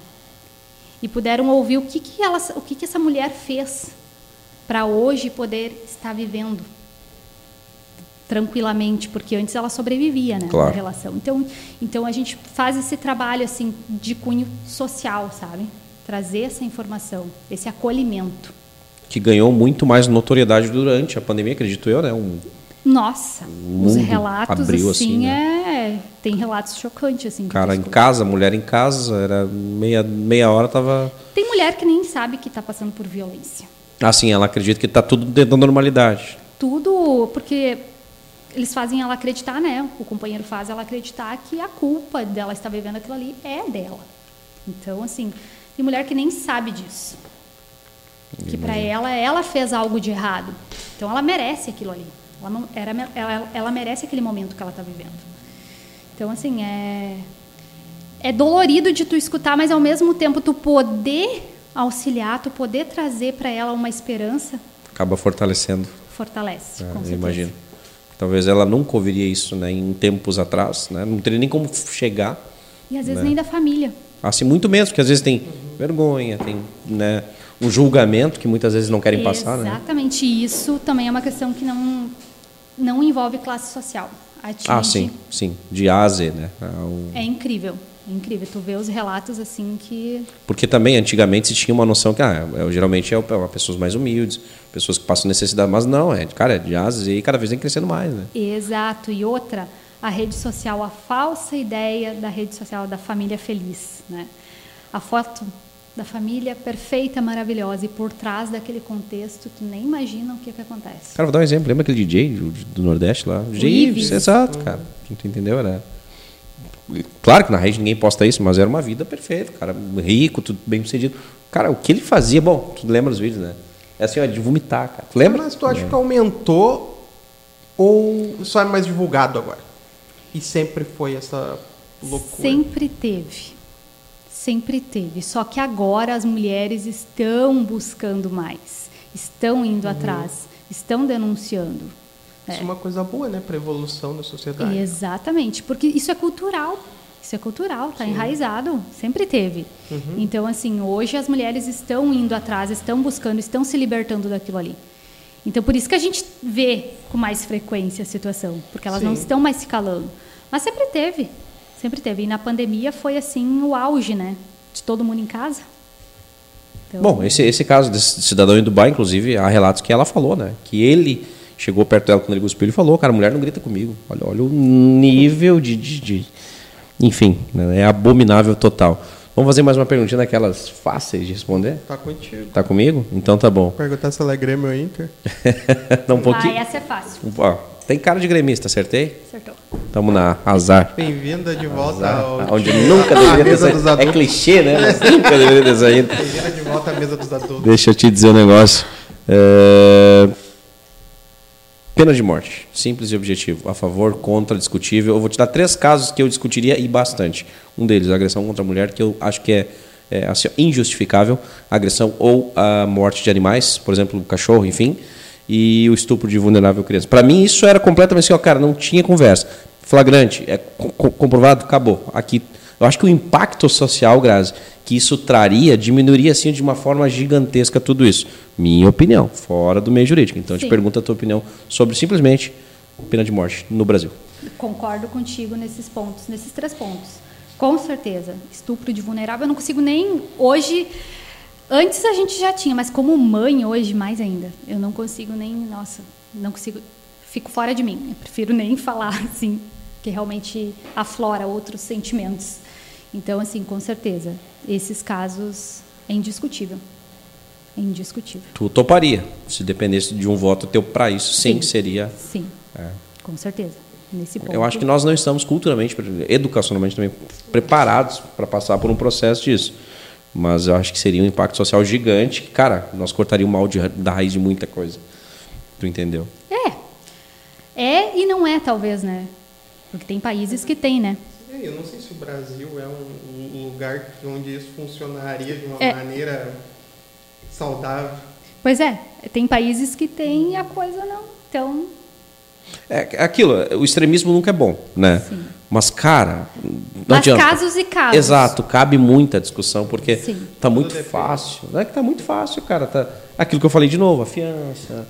e puderam ouvir o que, que, ela, o que, que essa mulher fez para hoje poder estar vivendo tranquilamente, porque antes ela sobrevivia, né, Claro. na relação. Então, então a gente faz esse trabalho assim de cunho social, sabe? Trazer essa informação, esse acolhimento. Que ganhou muito mais notoriedade durante a pandemia, acredito eu, né? Um, Nossa, os relatos abriu, assim, assim, é, tem relatos chocantes assim. cara em casa, mulher em casa, era meia, meia hora tava. Tem mulher que nem sabe que está passando por violência. Assim, ela acredita que tá tudo dentro da normalidade. tudo porque eles fazem ela acreditar, né? O companheiro faz ela acreditar que a culpa dela estar vivendo aquilo ali é dela. Então, assim, tem mulher que nem sabe disso. Que para ela, ela fez algo de errado. Então, ela merece aquilo ali. Ela, não, era, ela, ela merece aquele momento que ela está vivendo. Então, assim, é, é dolorido de tu escutar, mas ao mesmo tempo tu poder auxiliar, tu poder trazer para ela uma esperança, Acaba fortalecendo. fortalece. né? com imagino. Talvez ela nunca ouviria isso, né? Em tempos atrás, né? Não teria nem como chegar. E às vezes Né? nem da família. Assim, muito menos, porque às vezes tem vergonha, tem né, um julgamento que muitas vezes não querem passar, né? Exatamente. E isso também é uma questão que não, não envolve classe social. Atinge, Ah, sim, sim. De A a Z, né? Ah, o- É incrível. É incrível. Tu vê os relatos assim que. Porque também, antigamente, se tinha uma noção que, ah, é, geralmente é é pessoas mais humildes, pessoas que passam necessidade, mas não, é, cara, é de A a Z e cada vez vem crescendo mais, né? Exato. E outra, a rede social, a falsa ideia da rede social da família feliz. Né? A foto da família perfeita, maravilhosa. E por trás daquele contexto, tu nem imagina o que, que acontece. Cara, vou dar um exemplo. Lembra aquele DJ do, do Nordeste lá? DJ Ives. Exato, cara. Tu entendeu? Era... Claro que na rede ninguém posta isso, mas era uma vida perfeita, cara. Rico, tudo bem sucedido. Cara, o que ele fazia, bom, tu lembra dos vídeos, né? É assim, ó, de vomitar, cara. Tu lembra? Mas tu acha que aumentou ou só é mais divulgado agora? E sempre foi essa loucura. Sempre teve. Sempre teve. Só que agora as mulheres estão buscando mais, estão indo Uhum. atrás, estão denunciando. Isso é uma coisa boa, né? Para evolução da sociedade. Exatamente, porque isso é cultural. Isso é cultural, está enraizado, sempre teve. Uhum. Então, assim, hoje as mulheres estão indo atrás, estão buscando, estão se libertando daquilo ali. Então, por isso que a gente vê com mais frequência a situação, porque elas não Sim. estão mais se calando. Mas sempre teve, sempre teve. E na pandemia foi, assim, o auge, né? De todo mundo em casa. Então, Bom, esse, esse caso desse cidadão em Dubai, inclusive, há relatos que ela falou, né? Que ele chegou perto dela quando ele cuspiu e falou, cara, a mulher não grita comigo. Olha, olha o nível de... de, de- Enfim, né? é abominável total. Vamos fazer mais uma perguntinha daquelas fáceis de responder? Tá contigo. Tá comigo? Então tá bom. Perguntar se ela é Grêmio ou Inter. Dá um Ah, pouquinho. essa é fácil. Ó, tem cara de gremista, acertei? Acertou. Tamo na azar. Bem-vinda de volta Azar. ao Onde nunca deveria ter mesa dos saído. É adultos. clichê, né? Mas nunca deveria ter saído. Bem-vinda de volta à mesa dos adultos. Deixa eu te dizer um negócio. É, Pena de morte. Simples e objetivo. A favor, contra, discutível. Eu vou te dar três casos que eu discutiria e bastante. Um deles, a agressão contra a mulher, que eu acho que é, é, assim, injustificável. A agressão ou a morte de animais, por exemplo, cachorro, enfim. E o estupro de vulnerável criança. Para mim, isso era completamente assim, ó, cara, não tinha conversa. Flagrante, é co- co- comprovado, acabou. Aqui eu acho que o impacto social, Grazi, que isso traria, diminuiria assim de uma forma gigantesca tudo isso. Minha opinião, fora do meio jurídico. Então eu te Sim. pergunto a tua opinião sobre simplesmente pena de morte no Brasil. Concordo contigo nesses pontos, nesses três pontos. Com certeza. Estupro de vulnerável, eu não consigo nem. Hoje. Antes a gente já tinha, mas como mãe hoje, mais ainda. Eu não consigo nem. Nossa, não consigo. Fico fora de mim. Eu prefiro nem falar, assim, que realmente aflora outros sentimentos. Então, assim, com certeza. Esses casos é indiscutível. É indiscutível. Tu toparia, se dependesse de um voto teu para isso, sim, Sim. seria. Sim. Com certeza. Nesse ponto. Eu acho que nós não estamos culturalmente, educacionalmente também preparados para passar por um processo disso. Mas eu acho que seria um impacto social gigante. que, Cara, nós cortaríamos o mal de- da raiz de muita coisa. Tu entendeu? É. É e não é, talvez, né? Porque tem países que tem, né? É, Eu não sei se o Brasil é um um lugar onde isso funcionaria de uma É. maneira saudável. Pois é, tem países que tem e a coisa não. Então, É é aquilo, o extremismo nunca é bom, né? Sim. Mas, cara, não mas adianta. casos e casos. Exato, cabe muita discussão, porque Sim. tá muito fácil. Não é que tá muito fácil, cara. Tá... Aquilo que eu falei de novo, a fiança,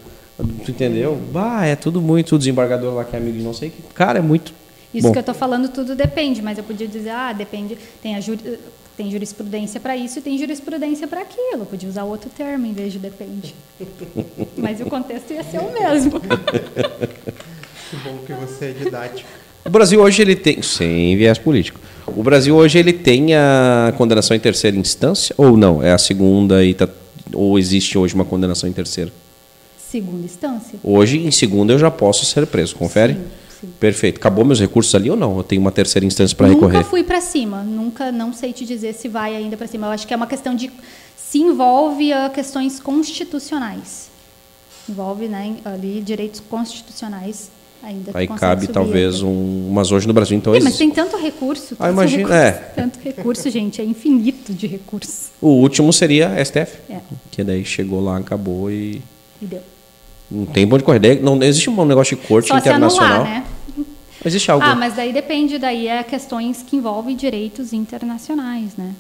tu entendeu? Bah, é tudo muito. O desembargador lá que é amigo de não sei o que. Cara, é muito. Isso bom. que eu estou falando tudo depende, mas eu podia dizer, ah, depende, tem, a juri- tem jurisprudência para isso e tem jurisprudência para aquilo. Eu podia usar outro termo em vez de depende. mas o contexto ia ser o mesmo. Que bom que você é didático. O Brasil hoje ele tem, sem viés político. O Brasil hoje ele tem a condenação em terceira instância ou não? É a segunda e tá, ou existe hoje uma condenação em terceira? Segunda instância. Hoje em segunda eu já posso ser preso. Confere? Sim, sim. Perfeito. Acabou meus recursos ali ou não? Eu tenho uma terceira instância para Nunca recorrer. fui para cima, nunca, não sei te dizer se vai ainda para cima. Eu acho que é uma questão de se envolve a questões constitucionais, envolve, né, ali direitos constitucionais ainda. Aí cabe talvez um, mas hoje no Brasil então Ih, mas tem tanto recurso, Ah, imagina, recurso, é. tanto recurso, gente, é infinito de recursos. O último seria a STF, É, que daí chegou lá, acabou e e deu. Não tem pra onde correr. Daí Não existe um negócio de corte Só se internacional. anular, né? Existe algo. Ah, mas daí depende, daí é questões que envolvem direitos internacionais, né?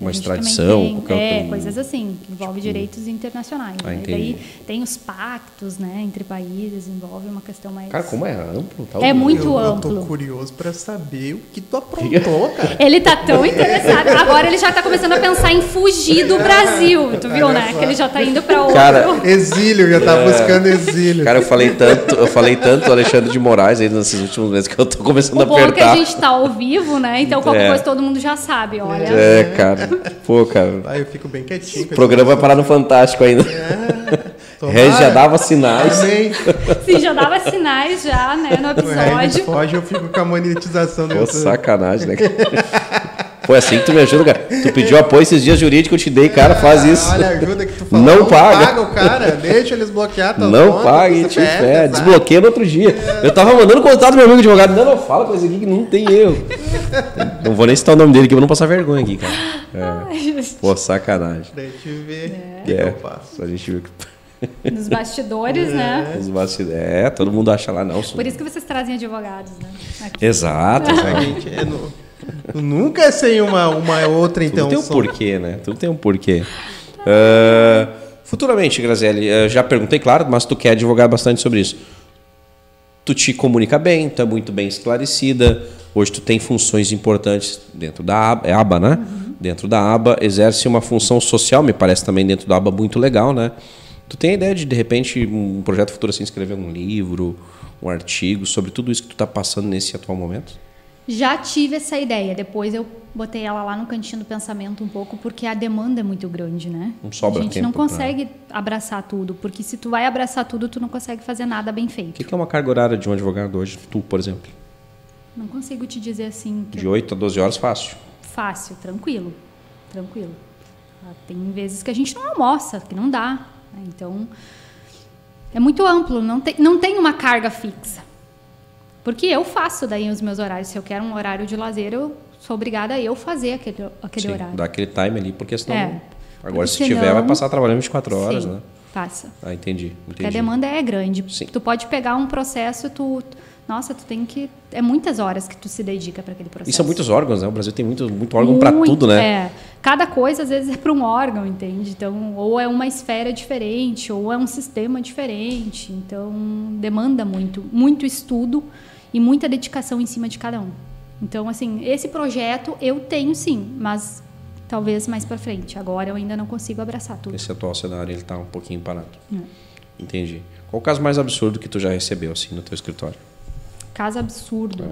Uma extradição, tem, qualquer É, outro- coisas assim, que envolve direitos internacionais. Ah, né? E daí tem os pactos, né, entre países, envolve uma questão mais... Cara, como é amplo. Tá É o- muito eu, amplo. Eu tô curioso pra saber o que tu aprontou, cara. Ele tá tão interessado, agora ele já tá começando a pensar em fugir do Brasil, tu viu, né? Que ele já tá indo para outro... Cara, Exílio, já tá buscando exílio. Cara, eu falei tanto, eu falei tanto do Alexandre de Moraes aí nesses últimos meses que eu tô começando a o bom é que apertar. a gente tá ao vivo, né? Então qualquer É. coisa todo mundo já sabe, olha. É, cara. Pô, cara. Aí eu fico bem quietinho. O programa vai parar no Fantástico ainda. Tomara. Regis já dava sinais. Amém. Sim, já dava sinais já, né, no Regis episódio. foge, eu fico com a monetização do Pô, YouTube. sacanagem, né? é assim que tu me ajuda, cara. Tu pediu apoio esses dias jurídicos, eu te dei, cara, faz isso. Olha a ajuda que tu fala, Não paga. o cara, deixa eles bloquear tua Não conta, paga te sabe? Desbloqueia no outro dia. Eu tava mandando contato do meu amigo advogado. Não, não, fala com esse aqui que não tem erro. Não vou nem citar o nome dele aqui pra não passar vergonha aqui, cara. É. Ai. Pô, sacanagem. Pra gente ver o que É, eu faço. a gente viu que Nos bastidores, né? os bastidores. É, todo mundo acha lá, não. sou- Por isso que vocês trazem advogados, né? Aqui. Exato, A exato. Nunca é sem uma, uma outra Tudo intenção. tem um porquê, né? Tudo tem um porquê. Ah, futuramente, Graziele, eh, já perguntei, claro, mas tu quer advogar bastante sobre isso. Tu te comunica bem, tu é muito bem esclarecida. Hoje tu tem funções importantes dentro da aba, é aba, né? Dentro da aba, exerce uma função social, me parece também dentro da aba muito legal, né? Tu tem a ideia de, de repente, um projeto futuro assim, escrever um livro, um artigo sobre tudo isso que tu está passando nesse atual momento? Já tive essa ideia, depois eu botei ela lá no cantinho do pensamento um pouco, porque a demanda é muito grande, né? Não sobra A gente tempo não consegue abraçar tudo, porque se tu vai abraçar tudo, tu não consegue fazer nada bem O feito. que que é uma carga horária de um advogado hoje? Tu, por exemplo. Não consigo te dizer assim De 8 a 12 horas, fácil. fácil, tranquilo, tranquilo. Ah, Tem vezes que a gente não almoça, que não dá. né? Então, é muito amplo, não tem, não tem uma carga fixa. Porque eu faço daí os meus horários. Se eu quero um horário de lazer, eu sou obrigada a eu fazer aquele, aquele Sim, horário. dá aquele time ali, porque senão. É. Agora, se Porque tiver, vai passar trabalhando 24 horas, Sim, né? Passa. Ah, entendi. Porque a entendi. demanda é grande. Sim. Tu pode pegar um processo, tu. Nossa, tu tem que. É muitas horas que tu se dedica para aquele processo. E são muitos órgãos, né? O Brasil tem muito, muito órgão para tudo, né? É. Cada coisa, às vezes, é para um órgão, entende? Então, ou é uma esfera diferente, ou é um sistema diferente. Então, demanda muito, muito estudo e muita dedicação em cima de cada um. Então, assim, esse projeto eu tenho sim, mas talvez mais para frente. Agora eu ainda não consigo abraçar tudo. Esse atual cenário ele tá um pouquinho parado. É. Entendi. Qual o caso mais absurdo que tu já recebeu assim no teu escritório? Caso absurdo.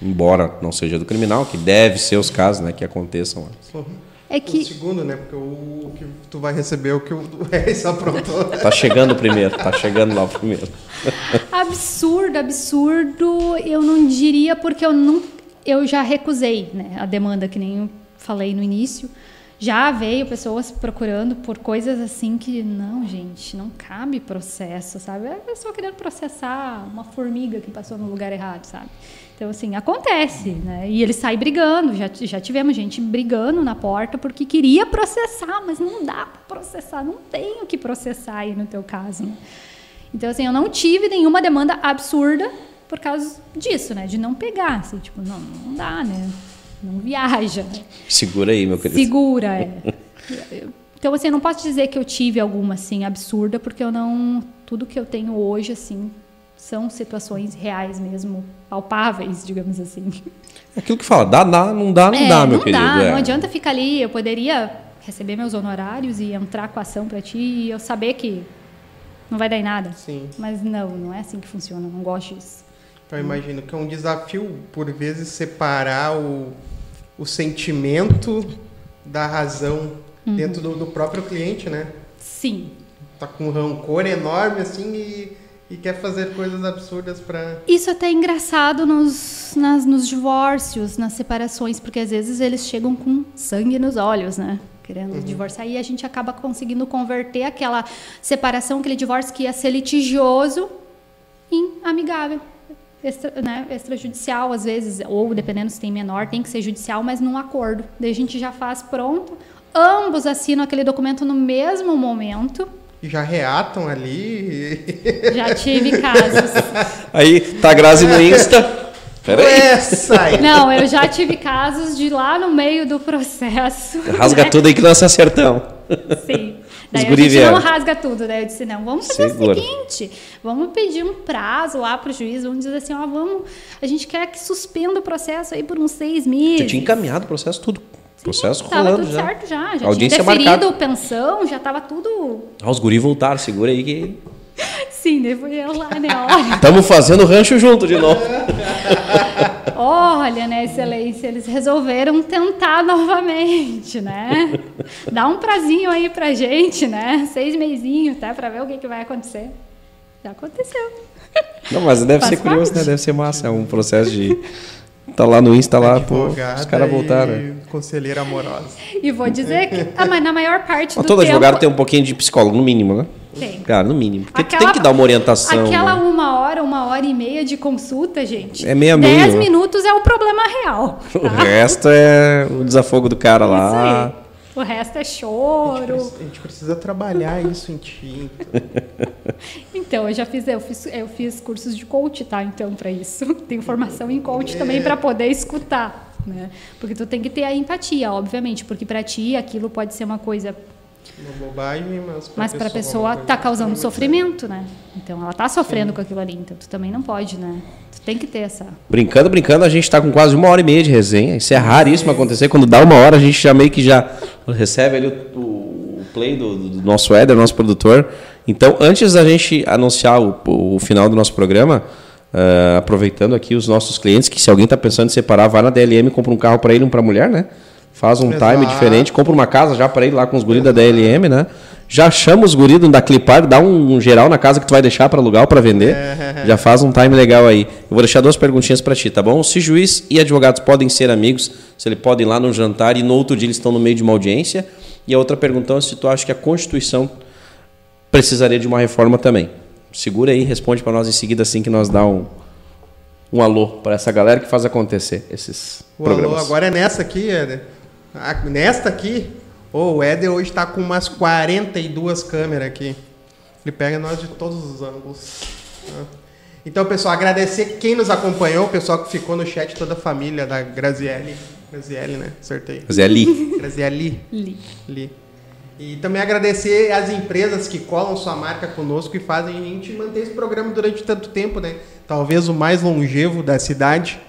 Embora não seja do criminal, que deve ser os casos, né, que aconteçam. lá. É O que segundo, né? Porque o, o que tu vai receber é o que o Reis aprontou. Tá chegando o primeiro, tá chegando lá o primeiro. Absurdo, absurdo, eu não diria porque eu não, eu já recusei, né, a demanda que nem eu falei no início. Já veio pessoas procurando por coisas assim que não, gente, não cabe processo, sabe? É a pessoa querendo processar uma formiga que passou no lugar errado, sabe? Então assim, acontece, né? E eles saem brigando, já já tivemos gente brigando na porta porque queria processar, mas não dá para processar, não tem o que processar aí no teu caso. Né? Então, assim, eu não tive nenhuma demanda absurda por causa disso, né? De não pegar, assim, tipo, não, não dá, né? Não viaja. né? Segura aí, meu querido. Segura, é. Então, assim, eu não posso dizer que eu tive alguma, assim, absurda, porque eu não... Tudo que eu tenho hoje, assim, são situações reais mesmo, palpáveis, digamos assim. É Aquilo que fala, dá, dá, não dá, não É, dá, meu não querido. dá, é. não adianta ficar ali. Eu poderia receber meus honorários e entrar com a ação para ti e eu saber que não vai dar em nada. Sim. Mas não, não é assim que funciona. Eu não gosto disso. Então, eu imagino que é um desafio, por vezes, separar o, o sentimento da razão Uhum. dentro do, do próprio cliente, né? Sim. Tá com um rancor enorme, assim, e, e quer fazer coisas absurdas pra... Isso até é engraçado nos, nas, nos divórcios, nas separações, porque às vezes eles chegam com sangue nos olhos, né? Querendo divorciar. E a gente acaba conseguindo converter aquela separação, aquele divórcio que ia ser litigioso, em amigável. Extra, né, extrajudicial, às vezes, ou dependendo se tem menor, tem que ser judicial, mas num acordo. Daí a gente já faz pronto. Ambos assinam aquele documento no mesmo momento. E já reatam ali. Já tive casos. Aí, tá Grazi no Insta. Pera aí. Essa aí. Não, eu já tive casos de lá no meio do processo. Rasga né? tudo aí que nós acertamos. Sim. Os Daí a gente não rasga tudo. Daí eu disse, não, vamos fazer Segura. o seguinte, vamos pedir um prazo lá pro juiz, vamos dizer assim, ó, vamos, a gente quer que suspenda o processo aí por uns seis meses. Já tinha encaminhado o processo tudo. Processo Tava rolando tudo já. certo já, já Audiência tinha deferido marcada. pensão, já tava tudo... Ah, os guri voltaram, segura aí que. Sim, daí foi eu lá, né, Tamo fazendo rancho junto de novo. olha, né, excelência, eles resolveram tentar novamente, né? Dá um prazinho aí pra gente, né? Seis meizinhos, tá? Pra ver o que, que vai acontecer. Já aconteceu. Não, mas deve Faz ser curioso, parte. né? Deve ser massa. É um processo de. Tá lá no Insta, lá, pô, os caras voltaram. Conselheira amorosa. E vou dizer que. Ah, mas na maior parte do Mas todo tempo. advogado tem um pouquinho de psicólogo, no mínimo, né? Tem. Cara, no mínimo. Porque tu Aquela- tem que dar uma orientação. Aquela né? uma hora, uma hora e meia de consulta, gente. É meia meia, Dez minutos é o problema real. O tá? resto é o desafogo do cara Isso lá. aí. O resto é choro. A gente precisa trabalhar isso em ti. Então, eu já fiz, eu fiz, eu fiz cursos de coach, tá? Então, para isso. Tenho formação em coach também para poder escutar, né? Porque tu tem que ter a empatia, obviamente, porque para ti aquilo pode ser uma coisa, Uma bobagem, mas para a pessoa pessoa uma coisa tá causando sofrimento, né? Então, ela tá sofrendo com aquilo ali, então tu também não pode, né? Tem que ter essa Brincando, brincando, a gente tá com quase uma hora e meia de resenha. Isso é raríssimo acontecer. Quando dá uma hora, a gente já meio que já recebe ali o, o play do, do nosso Éder, nosso produtor. Então, antes da gente anunciar o, o final do nosso programa, ah, aproveitando aqui os nossos clientes, que se alguém tá pensando em separar, vai na DLM, compra um carro para ele e um para mulher, né? Faz um Exato. time diferente, compra uma casa já para ir lá com os guris da DLM, né? Já chama os guris da Clipar, dá um, um geral na casa que tu vai deixar para alugar ou para vender. Já faz um time legal aí. Eu vou deixar duas perguntinhas para ti, tá bom? Se juiz e advogados podem ser amigos, se eles podem ir lá no jantar e no outro dia eles estão no meio de uma audiência. E a outra pergunta é se tu acha que a Constituição precisaria de uma reforma também. Segura aí, responde para nós em seguida assim que nós dá um, um alô para essa galera que faz acontecer esses O alô programas. agora é nessa aqui, Éder. Ah, Nesta aqui, ô, o Éder hoje tá com umas 42 câmeras aqui. Ele pega nós de todos os ângulos. Ah. Então, pessoal, agradecer quem nos acompanhou, o pessoal que ficou no chat, toda a família da Graziele. Graziele, né? Acertei. Ali. Graziele. li. Li. E também agradecer as empresas que colam sua marca conosco e fazem a gente manter esse programa durante tanto tempo, né? Talvez o mais longevo da cidade.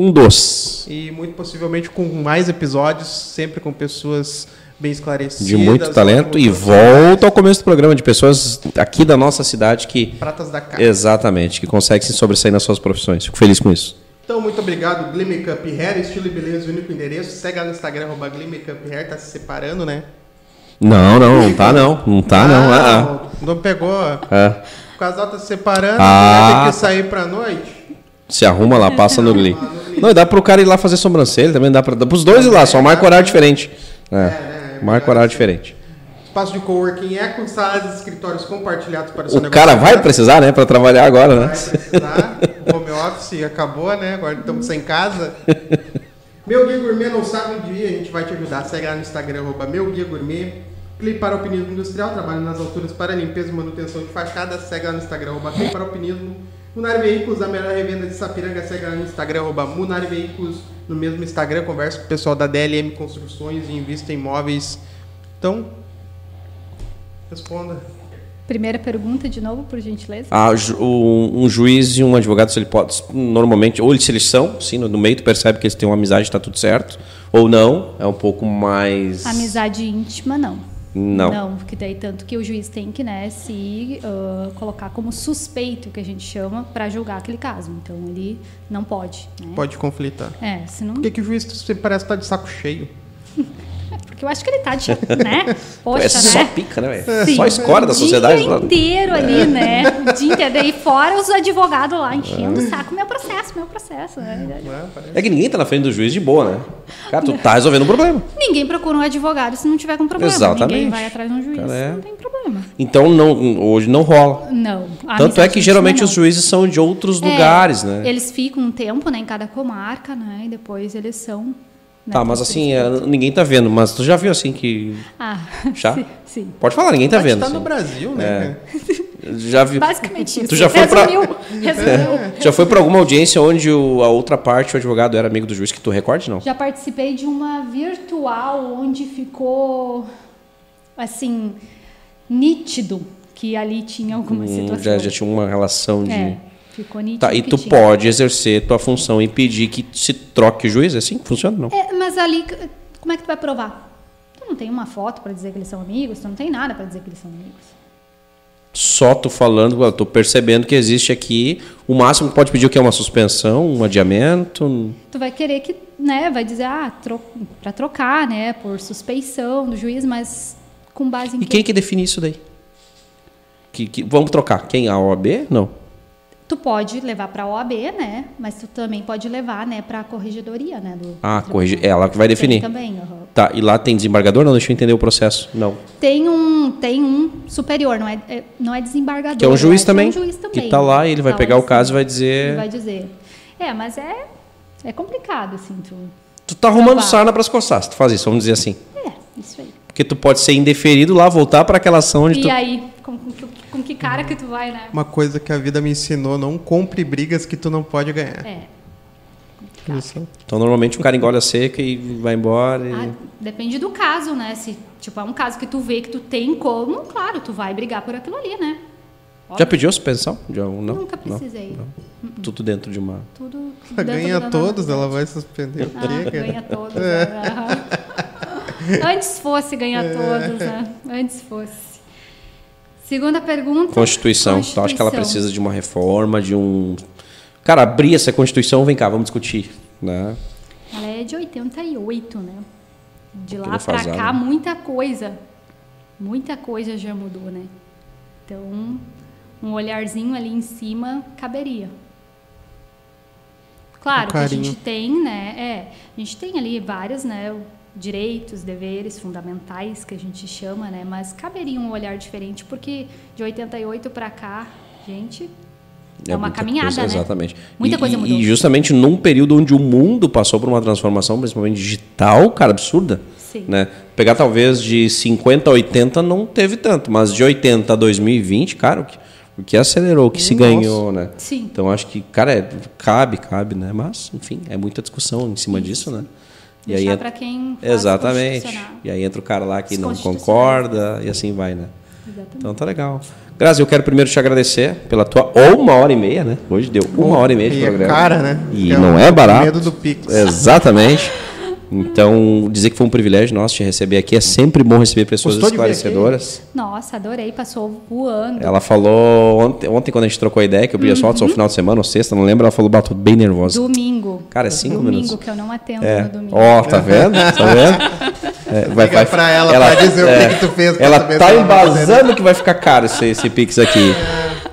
Um dos. E muito possivelmente com mais episódios, sempre com pessoas bem esclarecidas. De muito talento. E volta ao começo do programa, de pessoas aqui da nossa cidade que. Pratas da casa. Exatamente, que conseguem se sobressair nas suas profissões. Fico feliz com isso. Então, muito obrigado, Glee Makeup Hair, estilo e beleza, único endereço. Segue lá no Instagram, arroba Glee Makeup Hair, tá se separando, né? Não, não, não tá não. Não tá não. Ah, Não pegou. ah. O casal tá se separando, Ah. vai ter que sair pra noite. Se arruma lá, passa no Glee. Não, e dá pro cara ir lá fazer sobrancelha também, dá, pra, dá pros dois ir lá, só marca horário diferente. É, é, marca horário diferente. Espaço de coworking é com salas e escritórios compartilhados para o seu O negócio. cara vai precisar, né, pra trabalhar agora, né? Vai precisar. O home office acabou, né? Agora estamos sem casa. Meu Guia Gourmet não sabe o dia, a gente vai te ajudar. Segue lá no Instagram, arroba Meu Guia Gourmet. Clipe para Alpinismo Industrial, trabalho nas alturas para limpeza e manutenção de fachada. Segue lá no Instagram, arroba Clipe para Alpinismo. Munari Veículos, a melhor revenda de Sapiranga. Segue lá no Instagram, arroba Munari Veículos. No mesmo Instagram, conversa com o pessoal da DLM Construções e invista em imóveis. Então, responda. Primeira pergunta de novo, por gentileza. Ah, um, juiz e um advogado, se ele pode, normalmente, ou eles, se eles são, sim, no, no meio tu percebe que eles têm uma amizade, está tudo certo, ou não, é um pouco mais... Amizade íntima, não. Não. Não, porque daí tanto que o juiz tem que né, se ah, colocar como suspeito, que a gente chama, para julgar aquele caso. Então ele não pode. Né? Pode conflitar. É, senão. Por que, que o juiz sempre parece estar de saco cheio? Porque eu acho que ele tá de. né? Poxa, é só né? pica, né, velho? Sim. Só escora da sociedade. O dia lá. inteiro É. ali, né? O dia inteiro. Daí fora os advogados lá enchendo o saco. Meu processo, meu processo. né? É? É que ninguém tá na frente do juiz de boa, né? Cara, tu tá resolvendo um problema. Ninguém procura um advogado se não tiver com problema. Exatamente. Ninguém vai atrás de um juiz. Cara, é. Não tem problema. Então, não, hoje não rola. Não. a Tanto é que geralmente os juízes são de outros não. lugares, É, né? Eles ficam um tempo né, em cada comarca, né? E depois eles são. Né, Tá, mas assim, é, ninguém tá vendo. Mas tu já viu assim que. Ah, Já? sim. sim. Pode falar, ninguém tá Mas vendo. tá assim. no Brasil, né? É. Já viu. Basicamente isso. Tu já foi pra- resumiu, resumiu. Já foi pra alguma audiência onde o- a outra parte, o advogado, era amigo do juiz, que tu recorde, não? Já participei de uma virtual onde ficou assim nítido que ali tinha alguma Hum, situação. já, já tinha uma relação de. É, ficou nítido. Tá, e tu pode exercer tua função e pedir que se troque o juiz? É assim que funciona, não? É, mas ali, como é que tu vai provar? Tu não tem uma foto para dizer que eles são amigos, tu não tem nada para dizer que eles são amigos. Só tu falando, eu tô percebendo que existe aqui. O máximo que pode pedir o que é uma suspensão, um adiamento. Tu vai querer que, né, vai dizer, ah, tro para trocar, né, por suspeição do juiz, mas com base em E quem que define isso daí? Que, que- vamos trocar. Quem? A OAB? Não. Tu pode levar para a OAB, né? Mas tu também pode levar, né, para a corregedoria, né? Do, Ah, corrigi- tribunal. ela que vai Tem definir. também, aham. Tá, e lá tem desembargador? Não, deixa eu entender o processo. Não. Tem um, tem um superior, não é, é- não é desembargador. Que é um juiz né? também. Que é um juiz também. Que tá lá e ele vai Tá pegar o caso e vai dizer. Ele vai dizer. É, mas é, é complicado, assim, tu... Tu tá arrumando Tá. sarna para as se tu faz isso, vamos dizer assim. É, isso aí. Porque tu pode ser indeferido lá, voltar para aquela ação onde E tu. aí, com, com que- com que cara que tu vai, né? Uma coisa que a vida me ensinou, não compre brigas que tu não pode ganhar. É. Isso. Então normalmente o cara engole a seca e vai embora. e- Ah, depende do caso, né? Se, tipo, é um caso que tu vê que tu tem como, claro, tu vai brigar por aquilo ali, né? Já Óbvio. pediu suspensão? Já, não? Nunca Não, precisei. não. Tudo dentro de uma. Tudo Ela dentro ganha todos, ela vai suspender o Ah, ganha todos. né? Aham. Antes fosse ganhar todos, né? Antes fosse. Segunda pergunta. Constituição. Então acho que ela Constituição. precisa de uma reforma, de um. Cara, abrir essa Constituição, vem cá, vamos discutir. Né? Ela é de 88, né? De lá faz cá, muita coisa. Muita coisa já mudou, né? Então, um olharzinho ali em cima caberia. Claro Um que a gente tem, né? É, a gente tem ali vários, né? Direitos, deveres fundamentais que a gente chama, né? Mas caberia um olhar diferente, porque de 88 pra cá, gente, é, uma muita caminhada, coisa, né? Exatamente. Muita e, coisa mudou. E justamente num período onde o mundo passou por uma transformação, principalmente digital, cara, absurda. Sim. Né? Pegar talvez de 50 a 80 não teve tanto, mas de 80 a 2020, cara, o que, o que acelerou, o que se Nossa. ganhou, né? Sim. Então acho que, cara, é, cabe, cabe, né? Mas, enfim, é muita discussão em cima disso, né? E Deixar aí, pra quem faz Exatamente. E aí entra o cara lá que não concorda e assim vai, né? Exatamente. Então tá legal. Grazi, eu quero primeiro te agradecer pela tua uma hora e meia, né? Hoje deu uma hora e meia de E é programa. cara, né? E Que não é barato. medo do Pix. Exatamente. Então, dizer que foi um privilégio nosso te receber aqui. É sempre bom receber pessoas Gostou esclarecedoras. Nossa, adorei, passou voando. Ela falou ontem, ontem, quando a gente trocou a ideia, que eu podia soltar só no final de semana ou sexta, não lembro, ela falou, bato bem nervosa. Domingo. Cara, é cinco domingo, minutos. que eu não atendo É. no domingo. Ó, tá vendo? Tá vendo? É, vai, Liga pra ela pra dizer o que que tu fez Ela tá ela vai embasando que vai ficar caro esse, esse Pix aqui.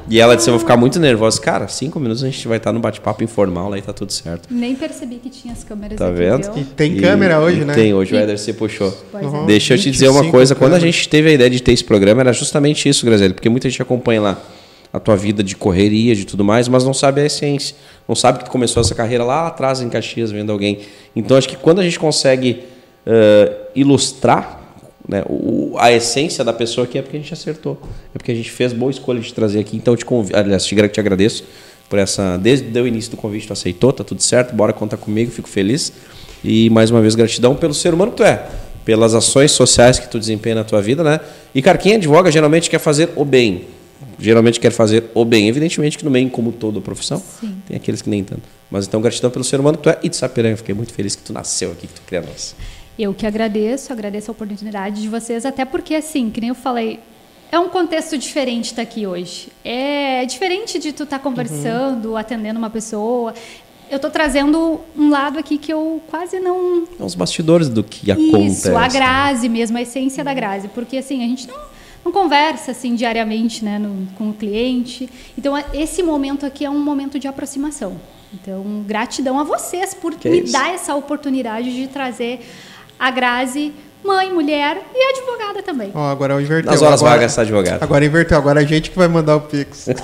E ela disse, eu vou ficar muito nervosa. Cara, cinco minutos a gente vai estar no bate-papo informal lá e tá tudo certo. Nem percebi que tinha as câmeras Tá aqui, vendo? viu? E tem câmera hoje, e né? Tem, hoje o Éder se puxou. Pois é. Uhum. Deixa eu te dizer uma 25 coisa. Quando a gente teve a ideia de ter esse programa, era justamente isso, Graziele. Porque muita gente acompanha lá a tua vida de correria, de tudo mais, mas não sabe a essência. Não sabe que tu começou essa carreira lá atrás em Caxias, vendo alguém. Então, acho que quando a gente consegue eh, ilustrar né, o- a essência da pessoa aqui, é porque a gente acertou. É porque a gente fez boa escolha de trazer aqui. Então, eu te convido, aliás, te, gra- te agradeço por essa. Desde o início do convite, tu aceitou, tá tudo certo, bora contar comigo, fico feliz. E mais uma vez, gratidão pelo ser humano que tu é, pelas ações sociais que tu desempenha na tua vida, né? E, cara, quem advoga geralmente quer fazer o bem. Geralmente quer fazer o bem. Evidentemente que no meio, como toda profissão, Sim. tem aqueles que nem tanto. Mas então, gratidão pelo ser humano que tu é e de Sapiranga. Fiquei muito feliz que tu nasceu aqui, que tu cria nós. Eu que agradeço, agradeço a oportunidade de vocês, até porque, assim, que nem eu falei, é um contexto diferente estar aqui hoje. É diferente de tu estar conversando, atendendo uma pessoa. Eu estou trazendo um lado aqui que eu quase não São os bastidores do que acontece. Isso, a Grazi mesmo, a essência da Grazi. Porque, assim, a gente não, não conversa, assim, diariamente, né, no- com o cliente. Então, a- esse momento aqui é um momento de aproximação. Então, gratidão a vocês por Que me isso. dar essa oportunidade de trazer a Grazi, mãe, mulher e advogada também. Ó, agora inverteu. Nas horas agora, vagas, tá advogado. Agora inverteu, agora a gente que vai mandar o Pix.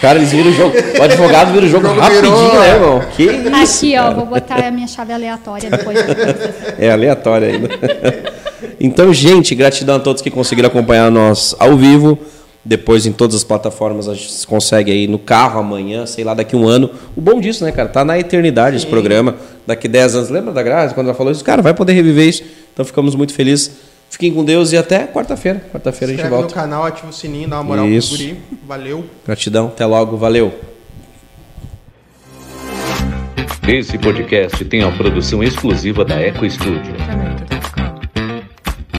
Cara, eles viram o jogo. O advogado vira o jogo, O jogo rapidinho, virou. né, irmão? Que isso. Aqui, ó, cara. vou botar a minha chave aleatória depois. É aleatório ainda. Então, gente, gratidão a todos que conseguiram acompanhar nós ao vivo. Depois em todas as plataformas a gente consegue aí no carro amanhã, sei lá, daqui um ano. O bom disso, né, cara? Tá na eternidade esse programa. Daqui 10 anos. Lembra da Grazi quando ela falou isso? Cara, vai poder reviver isso. Então ficamos muito felizes. Fiquem com Deus e até quarta-feira. Quarta-feira a gente Inscreve no volta. canal, ativa o sininho, dá uma moral Isso. pro guri. Valeu. Gratidão, até logo, valeu. Esse podcast tem a produção exclusiva da Eco Studio.